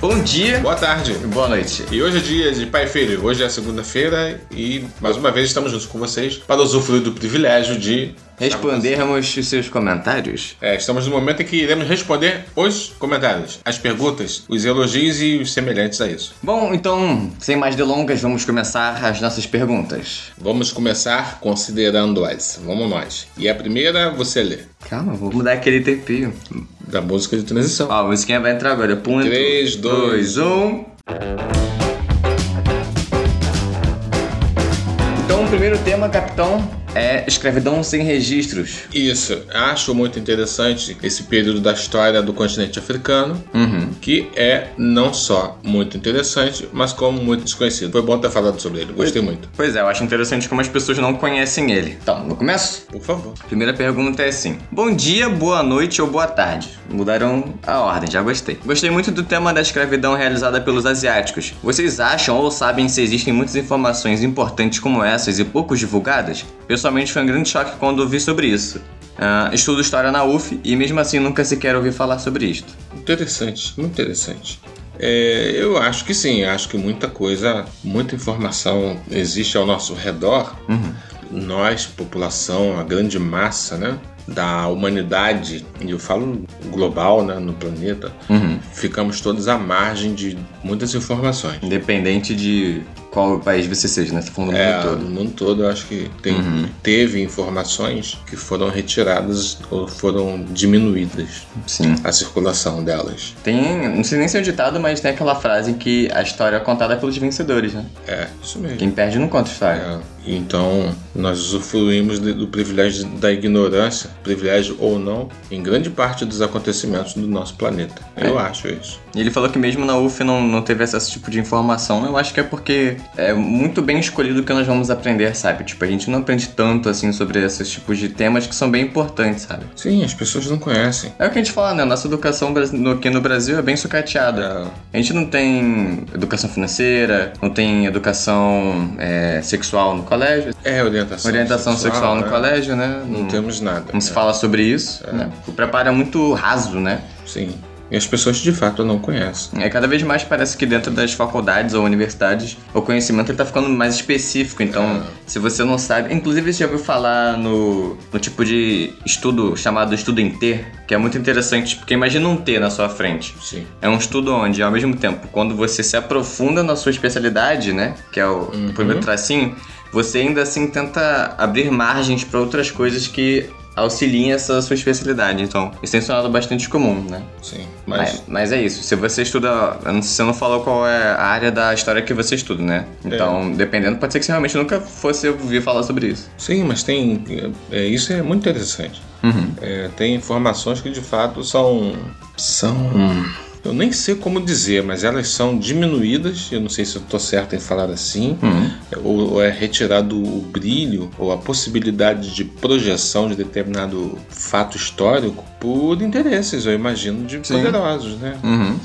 Bom dia, Boa tarde. boa noite. E hoje é dia de pai e filho. Hoje é segunda-feira e mais uma vez estamos juntos com vocês para usufruir do privilégio de Respondermos os seus comentários. É, estamos no momento em que iremos responder os comentários, as perguntas, os elogios e os semelhantes a isso. Bom, então, sem mais delongas, vamos começar as nossas perguntas. Vamos começar considerando-as. Vamos nós. E a primeira você lê. Calma, vou mudar aquele tempinho. Da música de transição. Ó, a musiquinha vai entrar agora. Ponto. Três, dois, um. Então, o primeiro tema, capitão, é escravidão sem registros. Isso, acho muito interessante esse período da história do continente africano, Uhum. que é não só muito interessante, mas como muito desconhecido. Foi bom ter falado sobre ele, gostei muito. Pois é, eu acho interessante como as pessoas não conhecem ele. Então, no começo? Por favor. Primeira pergunta é assim: Bom dia, boa noite ou boa tarde? Mudaram a ordem, já gostei. Gostei muito do tema da escravidão realizada pelos asiáticos. Vocês acham ou sabem se existem muitas informações importantes como essas e poucos divulgadas? Pessoalmente foi um grande choque quando ouvi sobre isso. Ah, estudo história na UF e mesmo assim nunca sequer ouvi falar sobre isto. Interessante, muito interessante. É, eu acho que sim, acho que muita coisa, muita informação existe ao nosso redor. Nós, população, a grande massa, né? Da humanidade, e eu falo global, né, no planeta, ficamos todos à margem de muitas informações. Independente de qual país você seja, né? Você tá falando do É, mundo todo. no mundo todo eu acho que tem, teve informações que foram retiradas ou foram diminuídas Sim. a circulação delas. Tem, não sei nem se é um ditado, mas tem aquela frase que a história é contada pelos vencedores, né? É, isso mesmo. Quem perde não conta história. É, então, nós usufruímos do privilégio da ignorância, privilégio ou não, em grande parte dos acontecimentos do nosso planeta. Eu acho isso. E ele falou que mesmo na UF não, não teve esse tipo de informação. Eu acho que é porque é muito bem escolhido o que nós vamos aprender, sabe? Tipo, a gente não aprende tanto, assim, sobre esses tipos de temas que são bem importantes, sabe? Sim, as pessoas não conhecem. É o que a gente fala, né? Nossa educação aqui no Brasil é bem sucateada. A gente não tem educação financeira, não tem educação é, sexual no colégio, É orientação, orientação sexual, no é. colégio, né? Não temos nada. Não se É, fala sobre isso, né? O preparo é muito raso, né? Sim. E as pessoas de fato não conhecem. É, cada vez mais parece que dentro das faculdades ou universidades o conhecimento ele tá ficando mais específico. Então, se você não sabe. Inclusive, você já ouviu falar no, no tipo de estudo chamado estudo em T, que é muito interessante, porque imagina um T na sua frente. Sim. É um estudo onde, ao mesmo tempo, quando você se aprofunda na sua especialidade, né? Que é o, o primeiro tracinho, você ainda assim tenta abrir margens para outras coisas que auxiliem essa sua especialidade. Então, isso tem se tornado bastante comum, né? Sim. Mas, Mas mas é isso. Se você estuda. Você não falou qual é a área da história que você estuda, né? Então, dependendo, pode ser que você realmente nunca fosse ouvir falar sobre isso. sim, mas tem. é, isso é muito interessante. É, tem informações que de fato são. são. Eu nem sei como dizer, mas elas são diminuídas. Eu não sei se eu estou certo em falar assim. Ou, ou é retirado o brilho ou a possibilidade de projeção de determinado fato histórico por interesses, eu imagino, de Sim. poderosos, né? Uhum.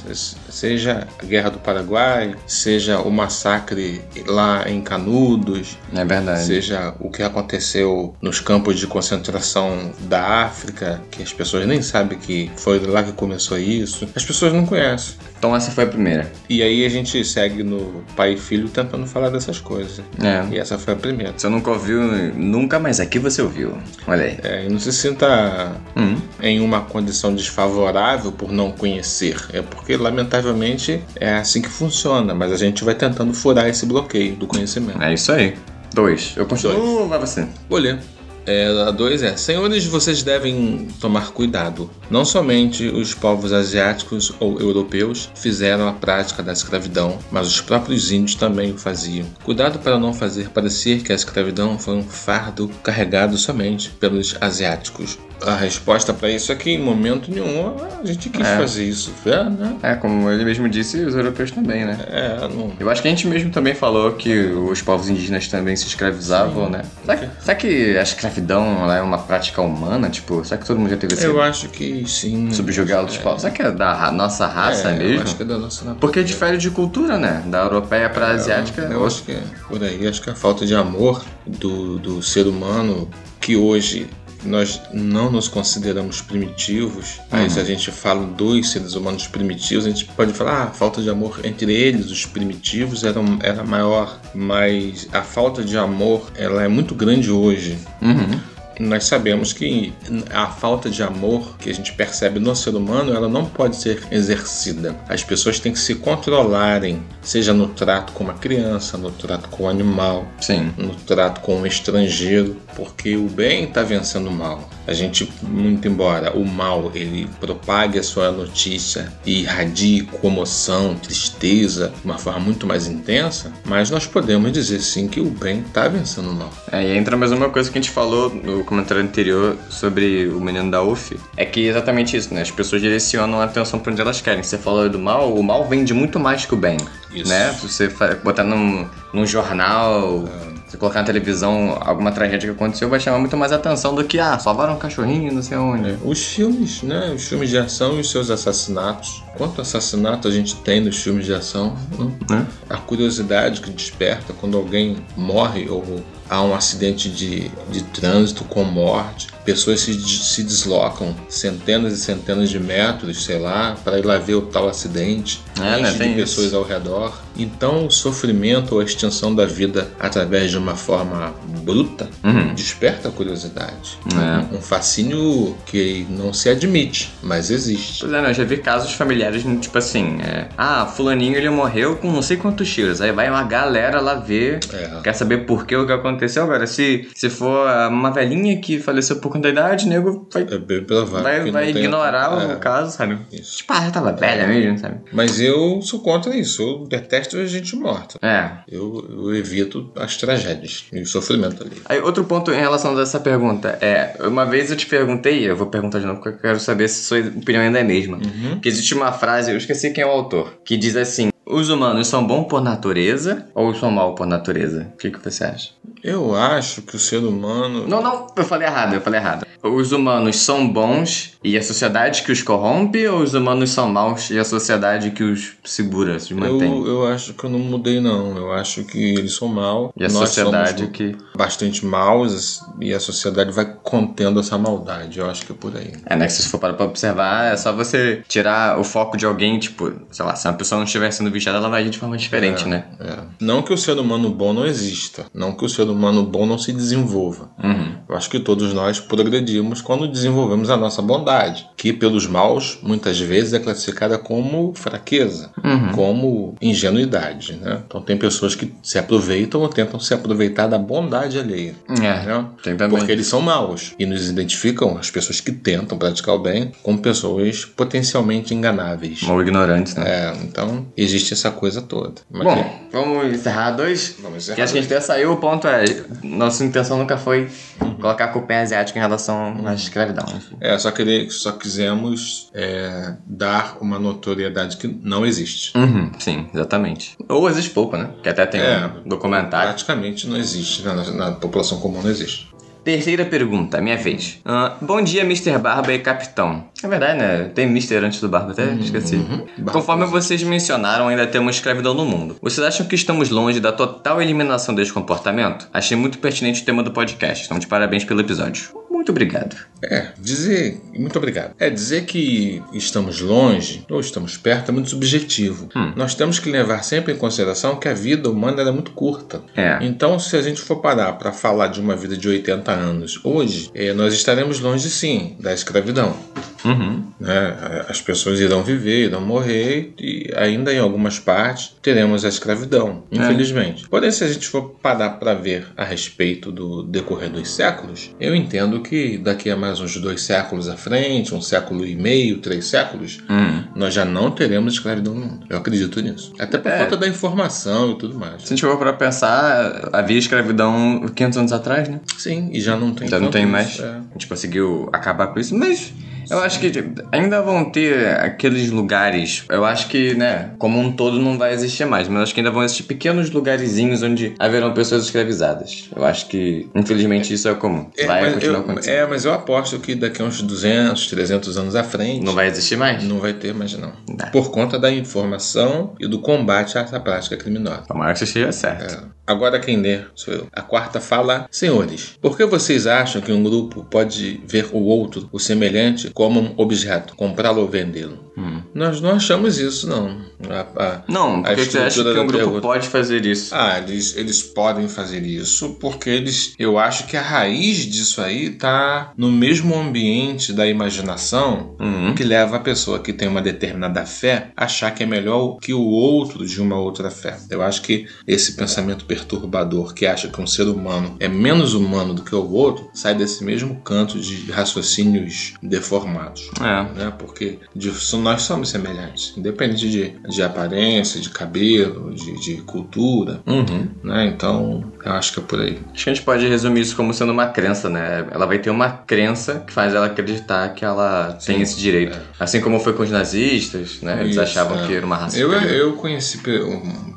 Se- Seja a Guerra do Paraguai, seja o massacre lá em Canudos, É verdade. seja o que aconteceu nos campos de concentração da África, que as pessoas nem sabem que foi lá que começou isso. As pessoas não conhecem. Então, essa foi a primeira. E aí a gente segue no pai e filho tentando falar dessas coisas. É. E essa foi a primeira. Você nunca ouviu, nunca mais aqui você ouviu. Olha aí. É, e não se sinta Hum. em uma condição desfavorável por não conhecer. É porque, lamentavelmente, é assim que funciona. Mas a gente vai tentando furar esse bloqueio do conhecimento. É isso aí. Dois. Eu continuo ou vai você? Vou ler. É, a 2 é: Senhores, vocês devem tomar cuidado. Não somente os povos asiáticos ou europeus fizeram a prática da escravidão, mas os próprios índios também o faziam. Cuidado para não fazer parecer que a escravidão foi um fardo carregado somente pelos asiáticos. A resposta para isso é que em momento nenhum a gente quis É. fazer isso. É, né? É, como ele mesmo disse, os europeus também, né? É, não. Eu acho que a gente mesmo também falou que os povos indígenas também se escravizavam, né? Será que, será que a escravidão ela é uma prática humana? Tipo, será que todo mundo já teve esse Eu acho que sim. subjugar outros povos? Será que é da nossa raça é, mesmo? Eu acho que é da nossa natureza. Porque difere de cultura, né? Da europeia pra asiática. Eu acho que é por aí. Acho que a falta de amor do, do ser humano que hoje nós não nos consideramos primitivos, uhum. aí se a gente fala dois seres humanos primitivos, a gente pode falar, ah, a falta de amor entre eles, os primitivos, era, era maior, mas a falta de amor, ela é muito grande hoje. Uhum nós sabemos que a falta de amor que a gente percebe no ser humano, ela não pode ser exercida. As pessoas têm que se controlarem, seja no trato com uma criança, no trato com o um animal, Sim. no trato com um estrangeiro, porque o bem está vencendo o mal. A gente, muito embora o mal ele propague a sua notícia e irradie comoção, tristeza, de uma forma muito mais intensa, mas nós podemos dizer sim que o bem está vencendo o mal. É, e entra mais uma coisa que a gente falou no comentário anterior sobre o menino da UF, é que é exatamente isso, né? As pessoas direcionam a atenção para onde elas querem. Você falou do mal, o mal vende muito mais que o bem. Isso. Né? Se você botar num, num jornal. É se colocar na televisão alguma tragédia que aconteceu, vai chamar muito mais atenção do que, ah, salvaram um cachorrinho, não sei onde. É, os filmes, né? Os filmes de ação e os seus assassinatos. Quanto assassinato a gente tem nos filmes de ação? Né? É. A curiosidade que desperta quando alguém morre ou há um acidente de, de trânsito com morte, pessoas se, se deslocam centenas e centenas de metros, sei lá, para ir lá ver o tal acidente, é, né? de pessoas isso. ao redor. Então, o sofrimento ou a extinção da vida através de uma forma bruta uhum. desperta a curiosidade. É. Um fascínio que não se admite, mas existe. Pois é, né? eu já vi casos familiares, tipo assim, é, ah, fulaninho ele morreu com não sei quantos tiros. Aí vai uma galera lá ver, é. quer saber por que o que aconteceu. Agora, se, se for uma velhinha que faleceu por conta da idade, nego vai, é bem provável vai, vai ignorar o é. caso, sabe? Isso. Tipo, ah, tava velha mesmo, sabe? Mas eu sou contra isso. Eu detesto a gente morta. É. Eu, eu evito as tragédias e o sofrimento ali. Aí, outro ponto em relação a essa pergunta é: uma vez eu te perguntei, eu vou perguntar de novo porque eu quero saber se sua opinião ainda é a mesma. Uhum. Que existe uma frase, eu esqueci quem é o autor, que diz assim: os humanos são bons por natureza ou são mal por natureza? O que, que você acha? Eu acho que o ser humano. Não, não, eu falei errado, eu falei errado. Os humanos são bons e a sociedade que os corrompe ou os humanos são maus e a sociedade que os segura, se mantém? Eu, eu acho que eu não mudei, não. Eu acho que eles são maus. E a sociedade que. Bastante maus e a sociedade vai contendo essa maldade. Eu acho que é por aí. É, né? Que se for para observar, é só você tirar o foco de alguém, tipo, sei lá, se uma pessoa não estiver sendo viciada, ela vai agir de forma diferente, é, né? É. Não que o ser humano bom não exista. Não que o ser humano bom não se desenvolva. Uhum. Eu acho que todos nós progredimos quando desenvolvemos a nossa bondade, que pelos maus muitas vezes é classificada como fraqueza, uhum. como ingenuidade, né? Então tem pessoas que se aproveitam ou tentam se aproveitar da bondade alheia. É, né? Porque eles são maus e nos identificam as pessoas que tentam praticar o bem como pessoas potencialmente enganáveis. Ou ignorantes, né? É, então existe essa coisa toda. Mas Bom, que... vamos encerrar dois? Vamos encerrar. Que acho que a gente até saiu. O ponto é: nossa intenção nunca foi colocar a culpa em asiática em relação à escravidão. É, só, querer, só quisemos é, dar uma notoriedade que não existe. Uhum, sim, exatamente. Ou existe pouco, né? Que até tem é, um documentário. Praticamente não existe, na, na população comum não existe. Terceira pergunta, minha vez. Uh, bom dia, Mr. Barba e Capitão. É verdade, né? Tem Mr. antes do Barba, até uhum, esqueci. Uhum. Conforme vocês mencionaram, ainda temos escravidão no mundo. Vocês acham que estamos longe da total eliminação desse comportamento? Achei muito pertinente o tema do podcast, então de parabéns pelo episódio. Muito obrigado. É, dizer. Muito obrigado. É, dizer que estamos longe ou estamos perto é muito subjetivo. Hum. Nós temos que levar sempre em consideração que a vida humana é muito curta. É. Então, se a gente for parar para falar de uma vida de 80 anos hoje, é, nós estaremos longe sim da escravidão. Uhum. Né? As pessoas irão viver, irão morrer e ainda em algumas partes teremos a escravidão, é. infelizmente. É. Porém, se a gente for parar para ver a respeito do decorrer dos séculos, eu entendo que daqui a mais uns dois séculos à frente, um século e meio, três séculos, uhum. nós já não teremos escravidão no mundo. Eu acredito nisso. Até por é. conta da informação e tudo mais. Se a gente for para pensar, havia escravidão 500 anos atrás, né? Sim, e já não tem. Já não tem mais. É. A gente conseguiu acabar com isso, mas eu acho que ainda vão ter aqueles lugares. Eu acho que, né, como um todo não vai existir mais, mas acho que ainda vão existir pequenos lugarzinhos onde haverão pessoas escravizadas. Eu acho que, infelizmente, isso é comum. É, vai continuar eu, acontecendo. É, mas eu aposto que daqui a uns 200, 300 anos à frente. Não vai existir mais? Não vai ter mais, não. Por conta da informação e do combate a essa prática criminosa. Tomara que você esteja certo. É. Agora quem lê sou eu. A quarta fala: Senhores, por que vocês acham que um grupo pode ver o outro, o semelhante, como um objeto, comprá-lo ou vendê-lo? Hum. Nós não achamos isso, não. A, a, não, porque você acha que um grupo pergunta. pode fazer isso? Ah, eles, eles podem fazer isso porque eles. Eu acho que a raiz disso aí tá no mesmo ambiente da imaginação uhum. que leva a pessoa que tem uma determinada fé a achar que é melhor que o outro de uma outra fé. Eu acho que esse pensamento perturbador que acha que um ser humano é menos humano do que o outro sai desse mesmo canto de raciocínios deformados. É. Né? Porque de, nós somos semelhantes, independente de, de aparência, de cabelo, de, de cultura. Uhum. Né? Então, eu acho que é por aí. Acho que a gente pode resumir isso como sendo uma crença, né? Ela vai ter uma crença que faz ela acreditar que ela Sim, tem esse direito. É. Assim como foi com os nazistas, né? Eles isso, achavam é. que era uma raça. Eu, eu conheci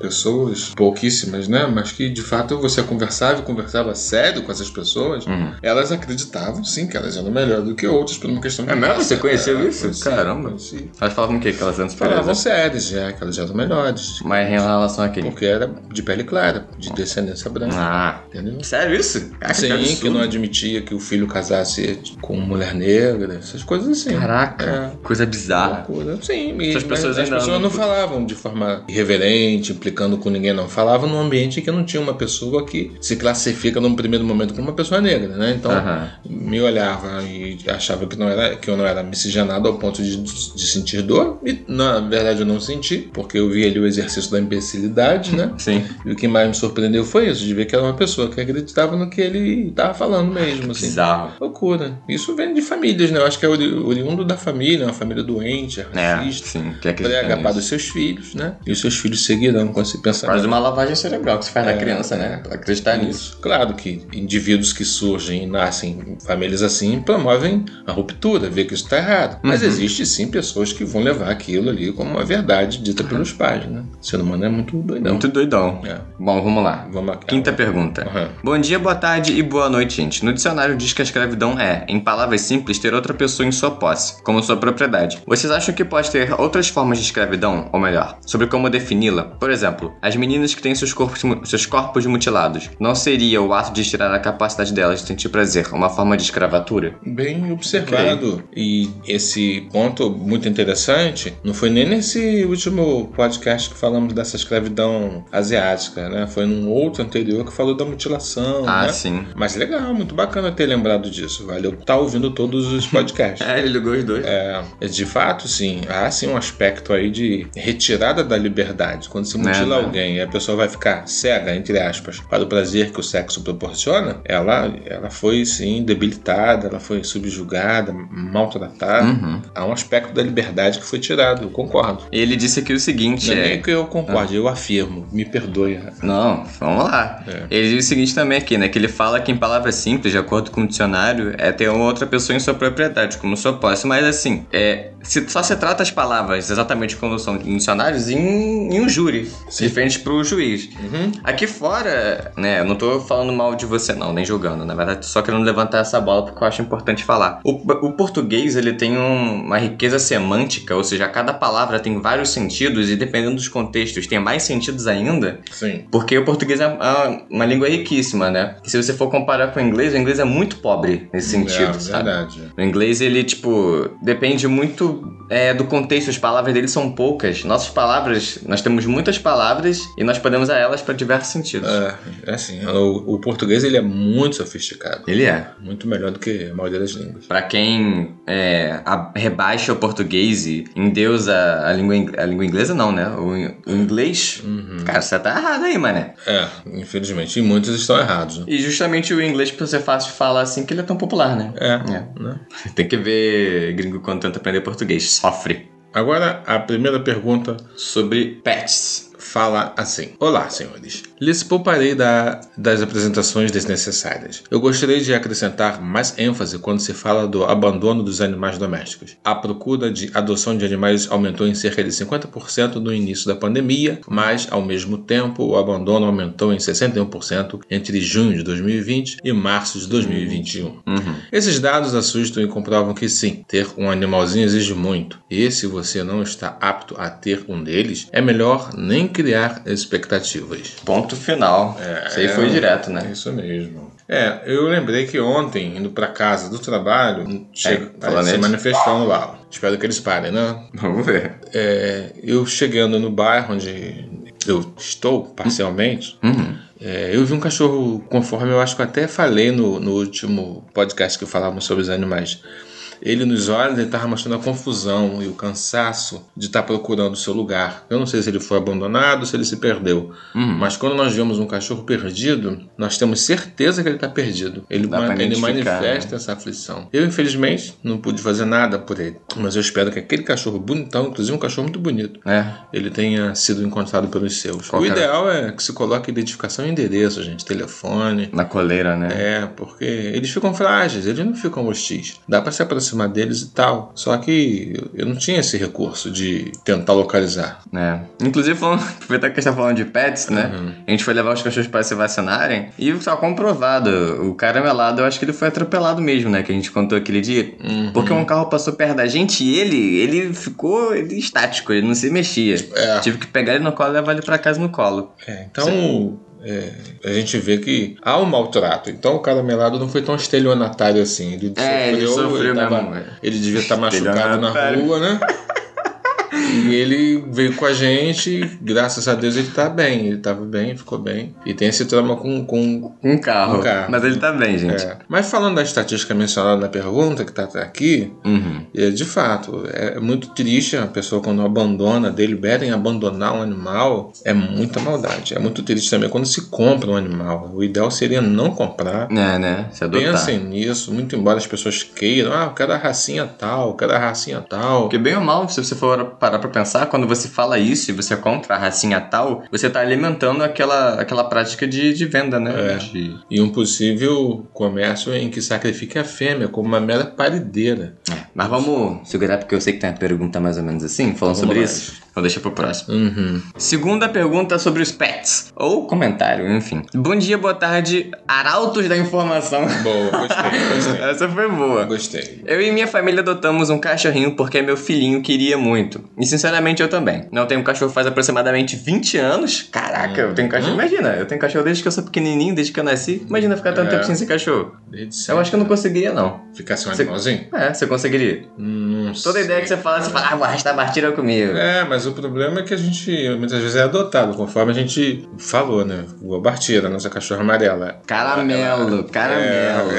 pessoas, pouquíssimas, né? Mas que de fato você conversava e conversava sério com essas pessoas. Uhum. Elas acreditavam, sim, que elas eram melhor do que outras por uma questão de. É mesmo? Você conheceu é, isso? Caramba. Conheci. Elas falavam o quê? Que elas eram superiores? Falavam sérias, já, que elas eram melhores. Mas em relação a quem? Porque era de pele clara, de descendência branca. Ah, entendeu? Sério isso? Caraca, sim, que, que, não admitia que o filho casasse com mulher negra, essas coisas assim. Caraca, é. coisa bizarra. Sim, e, as pessoas, as pessoas não falavam de forma irreverente, implicando com ninguém, não. Falavam num ambiente que não tinha uma pessoa que se classifica num primeiro momento como uma pessoa negra, né? Então, uh -huh. me olhava e achava que, não era, que eu não era miscigenado ao ponto de, de sentir dor. E, na verdade, eu não senti, porque eu vi ali o exercício da imbecilidade, né? Sim. E o que mais me surpreendeu foi isso, de ver que era uma pessoa que acreditava no que ele estava falando mesmo, assim. Bizarro. Loucura. Isso vem de famílias, né? Eu acho que é oriundo da família, uma família doente, é, racista. É, sim. Que prega para os seus filhos, né? E os seus filhos seguirão com esse pensamento. Faz uma lavagem cerebral que se faz é, na criança, né? Pra acreditar isso. nisso. Claro que indivíduos que surgem e nascem em famílias assim promovem a ruptura, vê que isso está errado. Mas uhum. existe sim pessoas que vão levar aquilo ali como uma verdade dita uhum. pelos pais, né? O ser humano é muito doidão. Muito doidão. É. Bom, vamos lá. Vamos lá. Quinta pergunta. Uhum. Bom dia, boa tarde e boa noite, gente. No dicionário diz que a escravidão é, em palavras simples, ter outra pessoa em sua posse, como sua propriedade. Vocês acham que pode ter outras formas de escravidão? Ou melhor, sobre como defini-la? Por exemplo, as meninas que têm seus corpos, seus corpos mutilados. Não seria o ato de tirar a capacidade delas de sentir prazer uma forma de escravatura? Bem observado. E esse ponto muito interessante não foi nem nesse último podcast que falamos dessa escravidão asiática, né? Foi num outro anterior que falou da mutilação. Ah, né? sim. Mas legal, muito bacana ter lembrado disso. Valeu estar tá ouvindo todos os podcasts. é, ele ligou os dois. É, de fato, sim. Há sim um aspecto aí de retirada da liberdade. Quando se mutila é, alguém e a pessoa vai ficar cega, entre aspas, para o prazer que o sexo proporciona, ela, ela foi sim debilitada, ela foi subjugada, maltratada. Uhum. Há um aspecto da liberdade que foi tirado, eu concordo. Ele disse aqui o seguinte: Não é nem que eu concorde, ah. eu afirmo, me perdoe. Não, vamos lá. É. Ele diz o seguinte também aqui, né? Que ele fala que em palavras simples, de acordo com o dicionário, é ter uma outra pessoa em sua propriedade, como sua posse. Mas assim, é, se, só se trata as palavras exatamente como são em dicionários em, em um júri, Sim. diferente pro juiz. Uhum. Aqui fora, né, eu não tô falando mal de você não, nem julgando, na verdade só querendo levantar essa bola porque eu acho importante falar. O, o português, ele tem um, uma riqueza semântica, ou seja, cada palavra tem vários sentidos e dependendo dos contextos tem mais sentidos ainda. Sim. Porque o português é uma, língua riquíssima, né? Se você for comparar com o inglês, o inglês é muito pobre nesse sentido, é, sabe? Verdade. O inglês, ele, tipo, depende muito é, do contexto, as palavras dele são poucas. Nossas palavras, nós temos muitas palavras e nós podemos usar elas para diversos sentidos. É, é assim, o, o, português ele é muito sofisticado. Ele é. Muito melhor do que a maioria das línguas. Para quem é, a, rebaixa o português e endeusa a língua, a língua inglesa, não, né? O, o inglês, uhum. cara, você tá errado aí, mané. É, infelizmente. E muitos estão errados. Né? E justamente o inglês, por ser fácil de falar assim, que ele é tão popular, né? É. é. Né? Tem que ver gringo quando tenta aprender português sofre. Agora a primeira pergunta sobre pets fala assim: Olá, senhores. Lhes pouparei da, das apresentações desnecessárias. Eu gostaria de acrescentar mais ênfase quando se fala do abandono dos animais domésticos. A procura de adoção de animais aumentou em cerca de 50% no início da pandemia, mas, ao mesmo tempo, o abandono aumentou em 61% entre junho de 2020 e março de 2021. Uhum. Esses dados assustam e comprovam que sim, ter um animalzinho exige muito. E se você não está apto a ter um deles, é melhor nem criar expectativas. Ponto final. É, Isso aí foi direto, né? É isso mesmo. É, eu lembrei que ontem, indo pra casa do trabalho, chega É, falando se manifestando lá. Espero que eles parem, né? Vamos ver. É, eu chegando no bairro onde eu estou, parcialmente, Uhum. é, eu vi um cachorro, conforme eu acho que eu até falei no, no último podcast que falávamos sobre os animais. Ele nos olhos, ele estava mostrando a confusão e o cansaço de estar procurando o seu lugar. Eu não sei se ele foi abandonado, se ele se perdeu. Uhum. Mas quando nós vemos um cachorro perdido, nós temos certeza que ele está perdido. Ele, ma- ele manifesta essa aflição. Eu, infelizmente, não pude fazer nada por ele. Mas eu espero que aquele cachorro bonitão, inclusive um cachorro muito bonito, É. ele tenha sido encontrado pelos seus. O ideal é que se coloque identificação e endereço, gente, telefone. Na coleira, né? É, porque eles ficam frágeis, eles não ficam hostis. Dá pra se aproximar deles e tal. Só que eu- não tinha esse recurso de tentar localizar. É. Inclusive, falando, aproveitar que a gente tá falando de pets, né? Uhum. A gente foi levar os cachorros para se vacinarem e tá comprovado. O caramelado, eu acho que ele foi atropelado mesmo, né? Que a gente contou aquele dia. Uhum. Porque um carro passou perto da gente e ele, ele ficou ele estático, ele não se mexia. É. Tive que pegar ele no colo e levar ele pra casa no colo. É, então é, a gente vê que há um maltrato. Então o caramelado não foi tão estelionatário assim. Ele É, ele sofreu tava- mesmo, é. Ele devia estar machucado na rua, né? E ele veio com a gente, graças a Deus ele tá bem. Ele tava bem, ficou bem. E tem esse trauma com, com Um carro. Um carro. Mas ele tá bem, gente. É. Mas falando da estatística mencionada na pergunta, que tá aqui, Uhum. é, de fato, é muito triste a pessoa quando abandona, deliberem abandonar um animal, é muita maldade. É muito triste também quando se compra um animal. O ideal seria não comprar. É, né? Se adotar. Pensem nisso, muito embora as pessoas queiram, ah, eu quero a racinha tal, eu quero a racinha tal. Porque bem ou mal, se você for parar pra pensar, quando você fala isso e você compra a racinha tal, você tá alimentando aquela, aquela prática de, de venda, né? É. De- E um possível comércio em que sacrifique a fêmea como uma mera parideira. Mas vamos segurar, porque eu sei que tem uma pergunta mais ou menos assim, falando Então sobre vamos isso. Vou deixar pro próximo. Uhum. Segunda pergunta sobre os pets. Ou comentário, enfim. Bom dia, boa tarde, arautos da informação. Boa, gostei, gostei. Essa foi boa. Gostei. Eu e minha família adotamos um cachorrinho porque meu filhinho queria muito. E sinceramente eu também. Não tenho um cachorro faz aproximadamente 20 anos. Caraca, eu tenho cachorro. Imagina, eu tenho cachorro desde que eu sou pequenininho, desde que eu nasci. Imagina ficar tanto É. tempo sem ser cachorro. Desde Eu acho que eu não conseguiria, não. Ficasse um Você- animalzinho? É, você conseguiria. Não Toda ideia que você fala, você fala, ah, vou arrastar a partida comigo. É, mas o problema é que a gente muitas vezes é adotado, conforme a gente falou, né? O Bartira, nossa cachorra amarela. Caramelo, caramelo.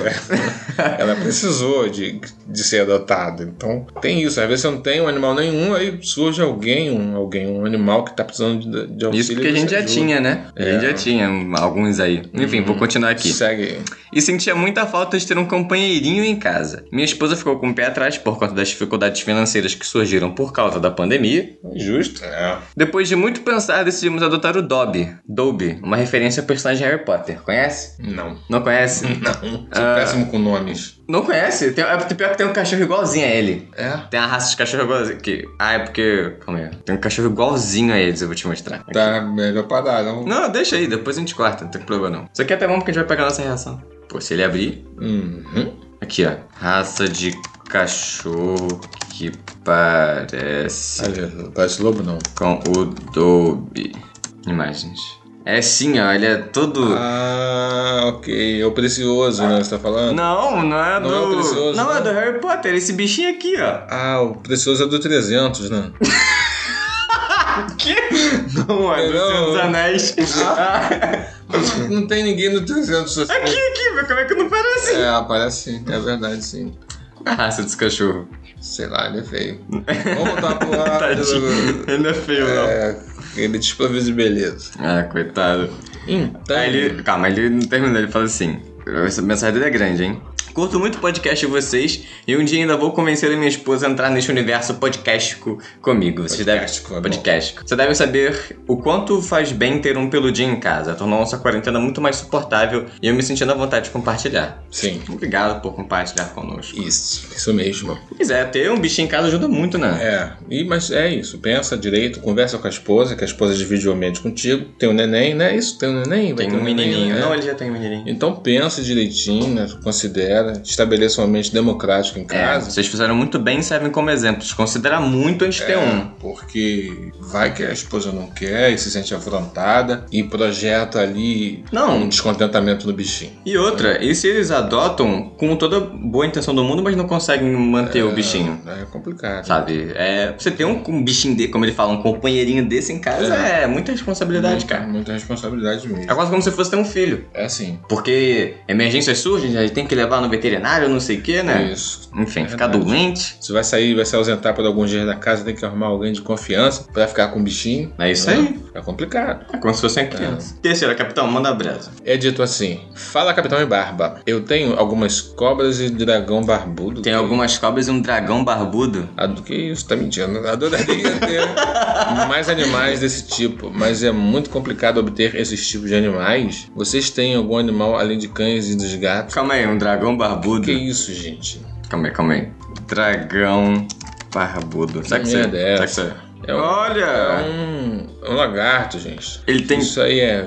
É, ela precisou de, de ser adotada. Então tem isso. Às vezes você não tem um animal nenhum, aí surge alguém, um, alguém, um animal que tá precisando de, de auxílio. Isso porque a gente já ajuda. tinha, né? A gente É. já tinha alguns aí. Enfim, vou continuar aqui. Segue. E sentia muita falta de ter um companheirinho em casa. Minha esposa ficou com o pé atrás por conta das dificuldades financeiras que surgiram por causa da pandemia. Justo. É. Depois de muito pensar, decidimos adotar o Dobby. Dobby, uma referência ao personagem Harry Potter. Conhece? Não. Não conhece? Não. Sou Ah. péssimo com nomes. Não conhece? Tem, é pior que tem um cachorro igualzinho a ele. É? Tem uma raça de cachorro igualzinho. Que, ah, é porque. Calma aí. Tem um cachorro igualzinho a eles, eu vou te mostrar. Aqui. Tá melhor parar, não? Não, deixa aí, depois a gente corta, não tem problema não. Isso aqui é até bom porque a gente vai pegar a nossa reação. Pô, se ele abrir. Uhum. Aqui, ó. Raça de cachorro que parece Olha, não parece lobo, não. com o Dobby. Imagens. É sim, ó, ele é todo. Ah, ok. É o precioso, né? Você tá falando? Não, não é do. Não é o Precioso, não, é né? do Harry Potter, esse bichinho aqui, ó. Ah, o precioso é do 300, né? Que? Não, é do. Senhor dos Anéis. Ah, Não tem ninguém no 300 assim. aqui, aqui, vê como é que não parece. É, aparece sim. É verdade, sim. A raça desse cachorro. Sei lá, ele é feio. Vamos voltar pro lado. Ele não é feio, não. É, ele desprovido de beleza. Ah, coitado. Então, Aí ele. Calma, ele não terminou, ele fala assim. Essa mensagem dele é grande, hein? Curto muito podcast de vocês e um dia ainda vou convencer a minha esposa a entrar neste universo podcastico comigo. Vocês Podcastico, devem... é. Podcastico. Vocês devem saber o quanto faz bem ter um peludinho em casa. Tornou nossa quarentena muito mais suportável e eu me sentindo à vontade de compartilhar. sim. Obrigado por compartilhar conosco. Isso, isso mesmo. Pois é, ter um bichinho em casa ajuda muito, né? É, e, mas é isso. Pensa direito, conversa com a esposa, que a esposa divide o ambiente contigo. Tem um neném, né? Isso, tem um neném? Tem ter um menininho. né? Não, ele já tem um menininho. Então pensa direitinho, né? considera galera estabeleça um ambiente democrático em É, casa. vocês fizeram muito bem e servem como exemplos. Considera muito antes de ter um. Porque vai que a esposa não quer e se sente afrontada e projeta ali Não. um descontentamento no bichinho. E outra, e se eles adotam com toda boa intenção do mundo, mas não conseguem manter o bichinho? É complicado. Sabe? É, você ter um, um bichinho dele, como ele fala, um companheirinho desse em casa é, muita responsabilidade, Muita, cara. muita responsabilidade mesmo. É quase como se fosse ter um filho. É assim. Porque emergências surgem, a gente tem que levar no veterinário, não sei o que, né? Isso. Enfim, É ficar doente. Você vai sair, vai se ausentar por alguns dias da casa, tem que arrumar alguém de confiança pra ficar com o bichinho. É isso Né? aí. É complicado. É como se fosse uma criança. Terceira, capitão, manda a brasa. É dito assim: Fala, Capitão e Barba. Eu tenho algumas cobras e dragão barbudo. Tem algumas cobras e um dragão barbudo. Ah, do que isso? Tá mentindo. Adoraria ter mais animais desse tipo, mas é muito complicado obter esses tipos de animais. Vocês têm algum animal além de cães e dos gatos? Calma aí, um dragão barbudo. Que isso, gente? Calma aí, calma aí. Dragão barbudo. Será que Que você... é será que você... É Olha! é um, um lagarto, gente. Ele tem... Isso aí é,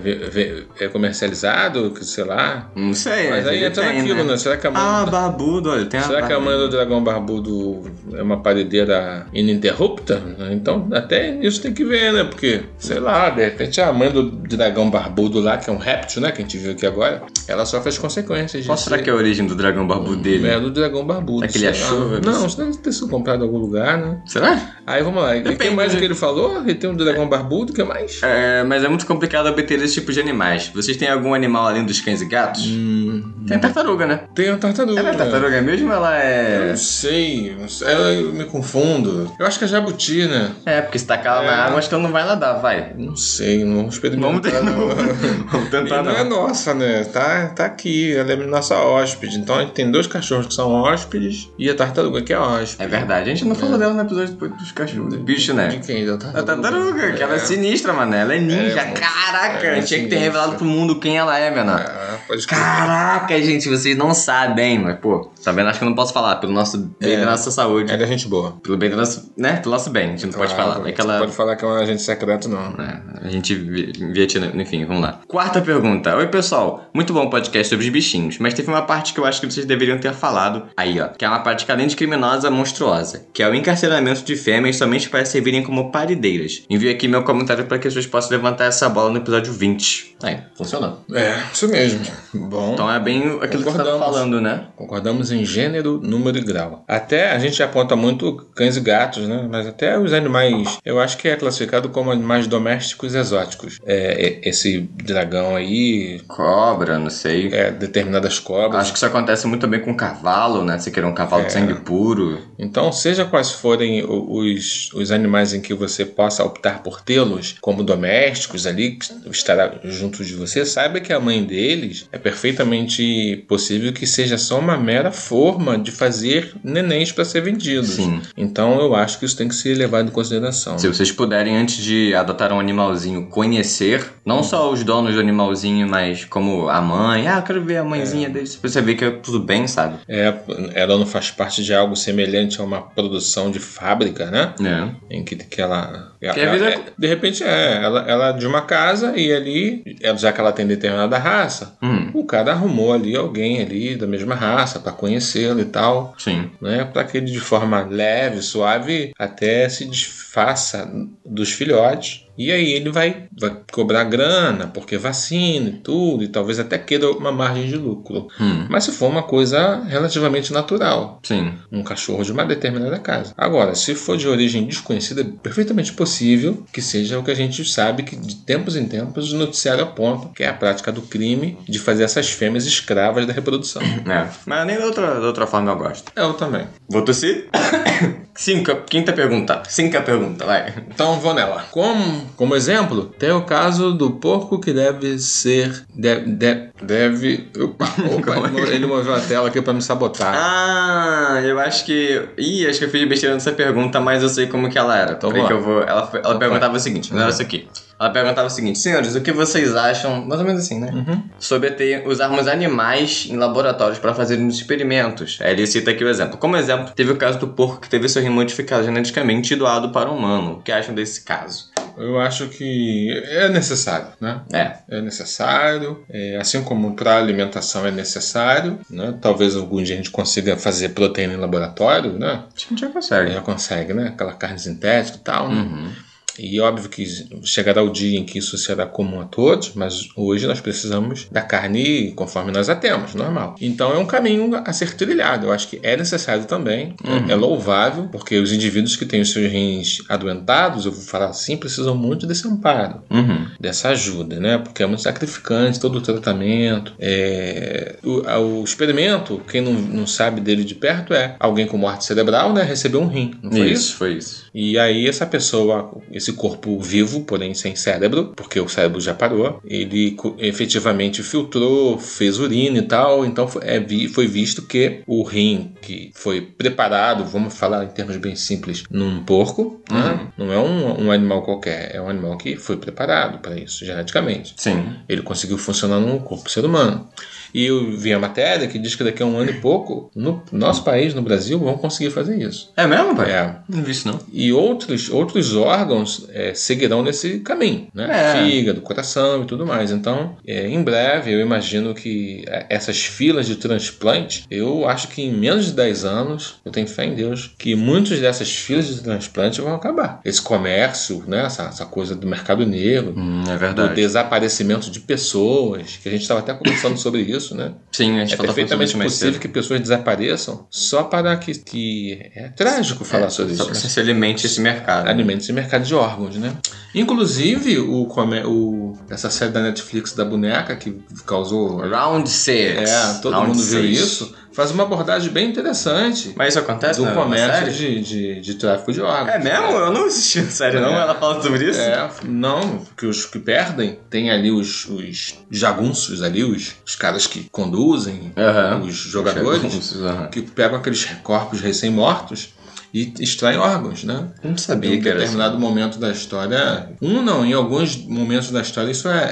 é comercializado, sei lá. Não sei, Mas aí entra tem, naquilo, né? Será que a mãe, Ah, barbudo, olha, tem será a que a mãe do dragão barbudo é uma paredeira ininterrupta? Então, até isso tem que ver, né? Porque, sei lá, de repente a mãe do dragão barbudo lá, que é um réptil, né? Que a gente viu aqui agora, ela sofre as consequências Qual será que é a origem do dragão barbudo dele? É do dragão barbudo. É que ele achou, velho? Não, isso deve ter sido comprado em algum lugar, né? Será? Aí vamos lá. E Depende, que mais né? que ele falou? Ele tem um dragão barbudo, o que mais? É, mas é muito complicado obter esse tipo de animais. Vocês têm algum animal além dos cães e gatos? Hum, Tem a tartaruga, né? tem a tartaruga. Ela é tartaruga mesmo ou ela Eu é. não sei, não sei, eu me confundo. Eu acho que é jabuti, né? É, porque se tacar ela na É. água, acho que ela não vai nadar, vai. Não sei, não experimentar. Vamos tentar. não. Vamos E tentar, não é não. nossa, né? Tá, tá aqui, ela é nossa hóspede. Então a gente tem dois cachorros que são hóspedes e a tartaruga que é hóspede. É verdade, a gente não falou dela no episódio dos cachorros. Bicho, De né? quem? Da A tartaruga. tartaruga, que ela é sinistra, mano. Ela é ninja. É, Caraca, é tinha que ter revelado pro mundo quem ela é, menor. Ah, pode. Caraca, gente, vocês não sabem, mas, pô, tá vendo? Acho que eu não posso falar, pelo nosso bem É. da nossa saúde. Ela é gente boa. Pelo bem do nosso, né? Pelo nosso bem, a gente não pode Claro, falar. É ela... pode falar que é um agente secreto, não. É, a gente vi- Vietnã, enfim, vamos lá. Quarta pergunta. Oi, pessoal. Muito bom podcast sobre os bichinhos, mas teve uma parte que eu acho que vocês deveriam ter falado aí, ó. Que é uma prática além de criminosa, monstruosa. Que é o encarceramento de fêmeas somente para servirem como parideiras. Envio aqui meu comentário para que vocês possam levantar essa bola no episódio 20. Aí, funcionou. É, isso mesmo. Bom. Então é bem aquilo que você falando, né? Concordamos em gênero, número e grau. Até a gente aponta muito cães e gatos, né? Mas até os animais, eu acho que é classificado como animais domésticos exóticos. É, é, esse dragão aí, Cobra, não sei. é, determinadas cobras. Acho que isso acontece muito bem com cavalo, né? Você quer um cavalo de É. sangue puro. Então, seja quais forem os, os animais em que você possa optar por tê-los como domésticos ali, que estará junto de você, saiba que a mãe deles é perfeitamente possível que seja só uma mera forma de fazer nenéns para ser vendidos. Sim. Então, eu acho que isso tem que ser levado em consideração. Se vocês puderem, antes de adotar um animalzinho, conhecer não só os donos do animalzinho, mas como a mãe. Ah, eu quero ver a mãezinha deles. Pra você ver que é tudo bem, sabe? É, ela não faz parte de algo semelhante a uma produção de fábrica, né? É. em que, que ela. ela- Que a vida- é- de repente é, ela, ela é de uma casa e ali, ela- já que ela tem determinada raça, Hum, o cara arrumou ali alguém ali da mesma raça para conhecê-lo e tal, sim. né? Para que ele de forma leve, suave, até se desfaça dos filhotes. E aí ele vai, vai cobrar grana, porque vacina e tudo, e talvez até queira uma margem de lucro. Hum, Mas se for uma coisa relativamente natural, sim. um cachorro de uma determinada casa. Agora, se for de origem desconhecida, é perfeitamente possível que seja o que a gente sabe que de tempos em tempos o noticiário aponta, que é a prática do crime de fazer essas fêmeas escravas da reprodução. É. Mas nem da outra, da outra forma eu gosto. Eu também. Vou tossir? Cinco, quinta pergunta. Cinco pergunta, vai. Então vou nela. Como, como exemplo, tem o caso do porco que deve ser. Deve. Deve. deve opa, opa, ele moveu a tela aqui para me sabotar. Ah, eu acho que. Ih, acho que eu fiz besteira nessa pergunta, mas eu sei como que ela era. Então que eu vou. Ela, ela Então perguntava o seguinte, não era isso aqui. Ela perguntava o seguinte, senhores, o que vocês acham, mais ou menos assim, né? Uhum. Sobre ter, usarmos animais em laboratórios para fazermos experimentos. Aí ele cita aqui o exemplo. Como exemplo, teve o caso do porco que teve seu rim modificado geneticamente e doado para um humano. O que acham desse caso? Eu acho que é necessário, né? É. É necessário, é, assim como para alimentação é necessário, né? Talvez algum dia a gente consiga fazer proteína em laboratório, né? A gente já consegue. Já consegue, né? Aquela carne sintética e tal, né? E óbvio que chegará o dia em que isso será comum a todos, mas hoje nós precisamos da carne conforme nós a temos, normal. Então é um caminho a ser trilhado. Eu acho que é necessário também, uhum. é louvável, porque os indivíduos que têm os seus rins adoentados, eu vou falar assim, precisam muito desse amparo, uhum. dessa ajuda, né? Porque é muito sacrificante todo o tratamento. É... O, o, experimento, quem não, não sabe dele de perto, é alguém com morte cerebral, né? Recebeu um rim, não foi isso? Isso, foi isso. E aí essa pessoa, esse corpo vivo, porém sem cérebro, porque o cérebro já parou, ele efetivamente filtrou, fez urina e tal, então foi, é, foi visto que o rim que foi preparado, vamos falar em termos bem simples, num porco, né? uhum. né? não é um, um, animal qualquer, é um animal que foi preparado para isso geneticamente. Sim. Ele conseguiu funcionar no corpo ser humano. E eu vi a matéria que diz que daqui a um ano e pouco, no nosso país, no Brasil, vão conseguir fazer isso. É mesmo, pai? É. Não vi isso, não. E outros, outros órgãos é, seguirão nesse caminho, né? É. Fígado, coração e tudo mais. Então, é, em breve, eu imagino que é, essas filas de transplante, eu acho que em menos de 10 anos, eu tenho fé em Deus, que muitas dessas filas de transplante vão acabar. Esse comércio, né? Essa, essa coisa do mercado negro, hum, é verdade. do desaparecimento de pessoas, que a gente estava até conversando sobre isso isso, né? Sim, a gente é perfeitamente possível que pessoas desapareçam só para que, que é trágico falar é, sobre isso. Só né? se alimente esse mercado. Né? Alimente esse mercado de órgãos, né? Inclusive o, o essa série da Netflix da boneca que causou Round Six. É, todo Round mundo viu isso faz uma abordagem bem interessante. Mas isso acontece do comércio de, de, de, tráfico de órgãos. É mesmo? Eu não assisti a série, não. É. Ela fala sobre isso? É, não, que os que perdem tem ali os, os jagunços ali, os, os caras que conduzem uhum. os jogadores, os uhum. que pegam aqueles corpos recém-mortos e extrai órgãos, né? Não sabia em que era Em determinado assim. momento da história. Um não, em alguns momentos da história isso é,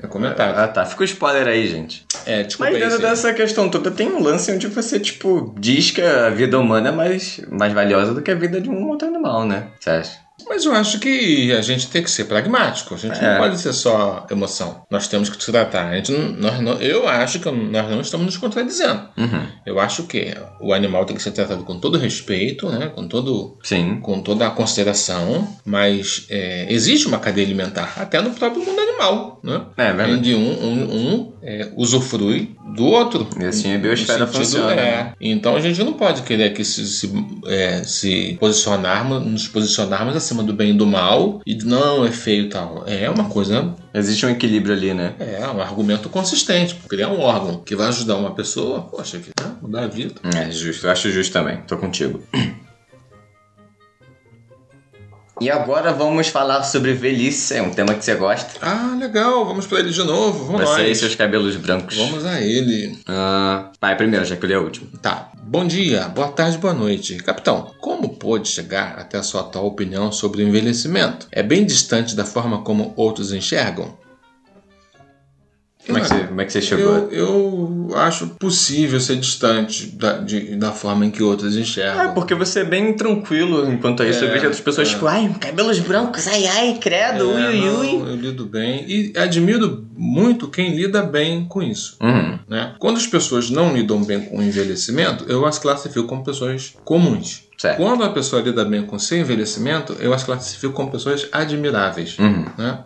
é, é comentado. Ah, tá. Fica o spoiler aí, gente. É, desculpa Mas dentro dessa questão toda tem um lance onde você, tipo, diz que a vida humana é mais, mais valiosa do que a vida de um outro animal, né? Você acha? Mas eu acho que a gente tem que ser pragmático. A gente é. não pode ser só emoção. Nós temos que tratar. A gente não, nós não, eu acho que nós não estamos nos contradizendo. Uhum. Eu acho que o animal tem que ser tratado com todo respeito, né? com, todo, Sim. com toda a consideração. Mas é, existe uma cadeia alimentar até no próprio mundo animal. Né? É, verdade. Onde um, um, um é, usufrui do outro. E assim a biosfera sentido, funciona. É. Né? Então a gente não pode querer que se, se, é, se posicionarmos, nos posicionarmos acima do bem e do mal e não é feio tal. É uma coisa. Existe um equilíbrio ali, né? É, um argumento consistente. Criar um órgão que vai ajudar uma pessoa, poxa, que né? mudar a vida. É justo, eu acho justo também. Tô contigo. E agora vamos falar sobre velhice, é um tema que você gosta. Ah, legal, vamos para ele de novo, vamos lá. Você e seus cabelos brancos. Vamos a ele. Ah, vai primeiro, já que ele é o último. Tá. Bom dia, boa tarde, boa noite. Capitão, como pôde chegar até a sua atual opinião sobre o envelhecimento? É bem distante da forma como outros enxergam? Como é, que você, como é que você chegou? Eu, eu acho possível ser distante da, de, da forma em que outros enxergam. É, porque você é bem tranquilo enquanto a isso. É, eu vejo outras pessoas é. tipo, ai, cabelos brancos, ai, ai, credo, é, ui, ui, ui. Eu lido bem e admiro muito quem lida bem com isso. Uhum. Né? Quando as pessoas não lidam bem com o envelhecimento, eu as classifico como pessoas comuns. Certo. Quando a pessoa lida bem com seu envelhecimento, eu as classifico como pessoas admiráveis. Uhum. Né?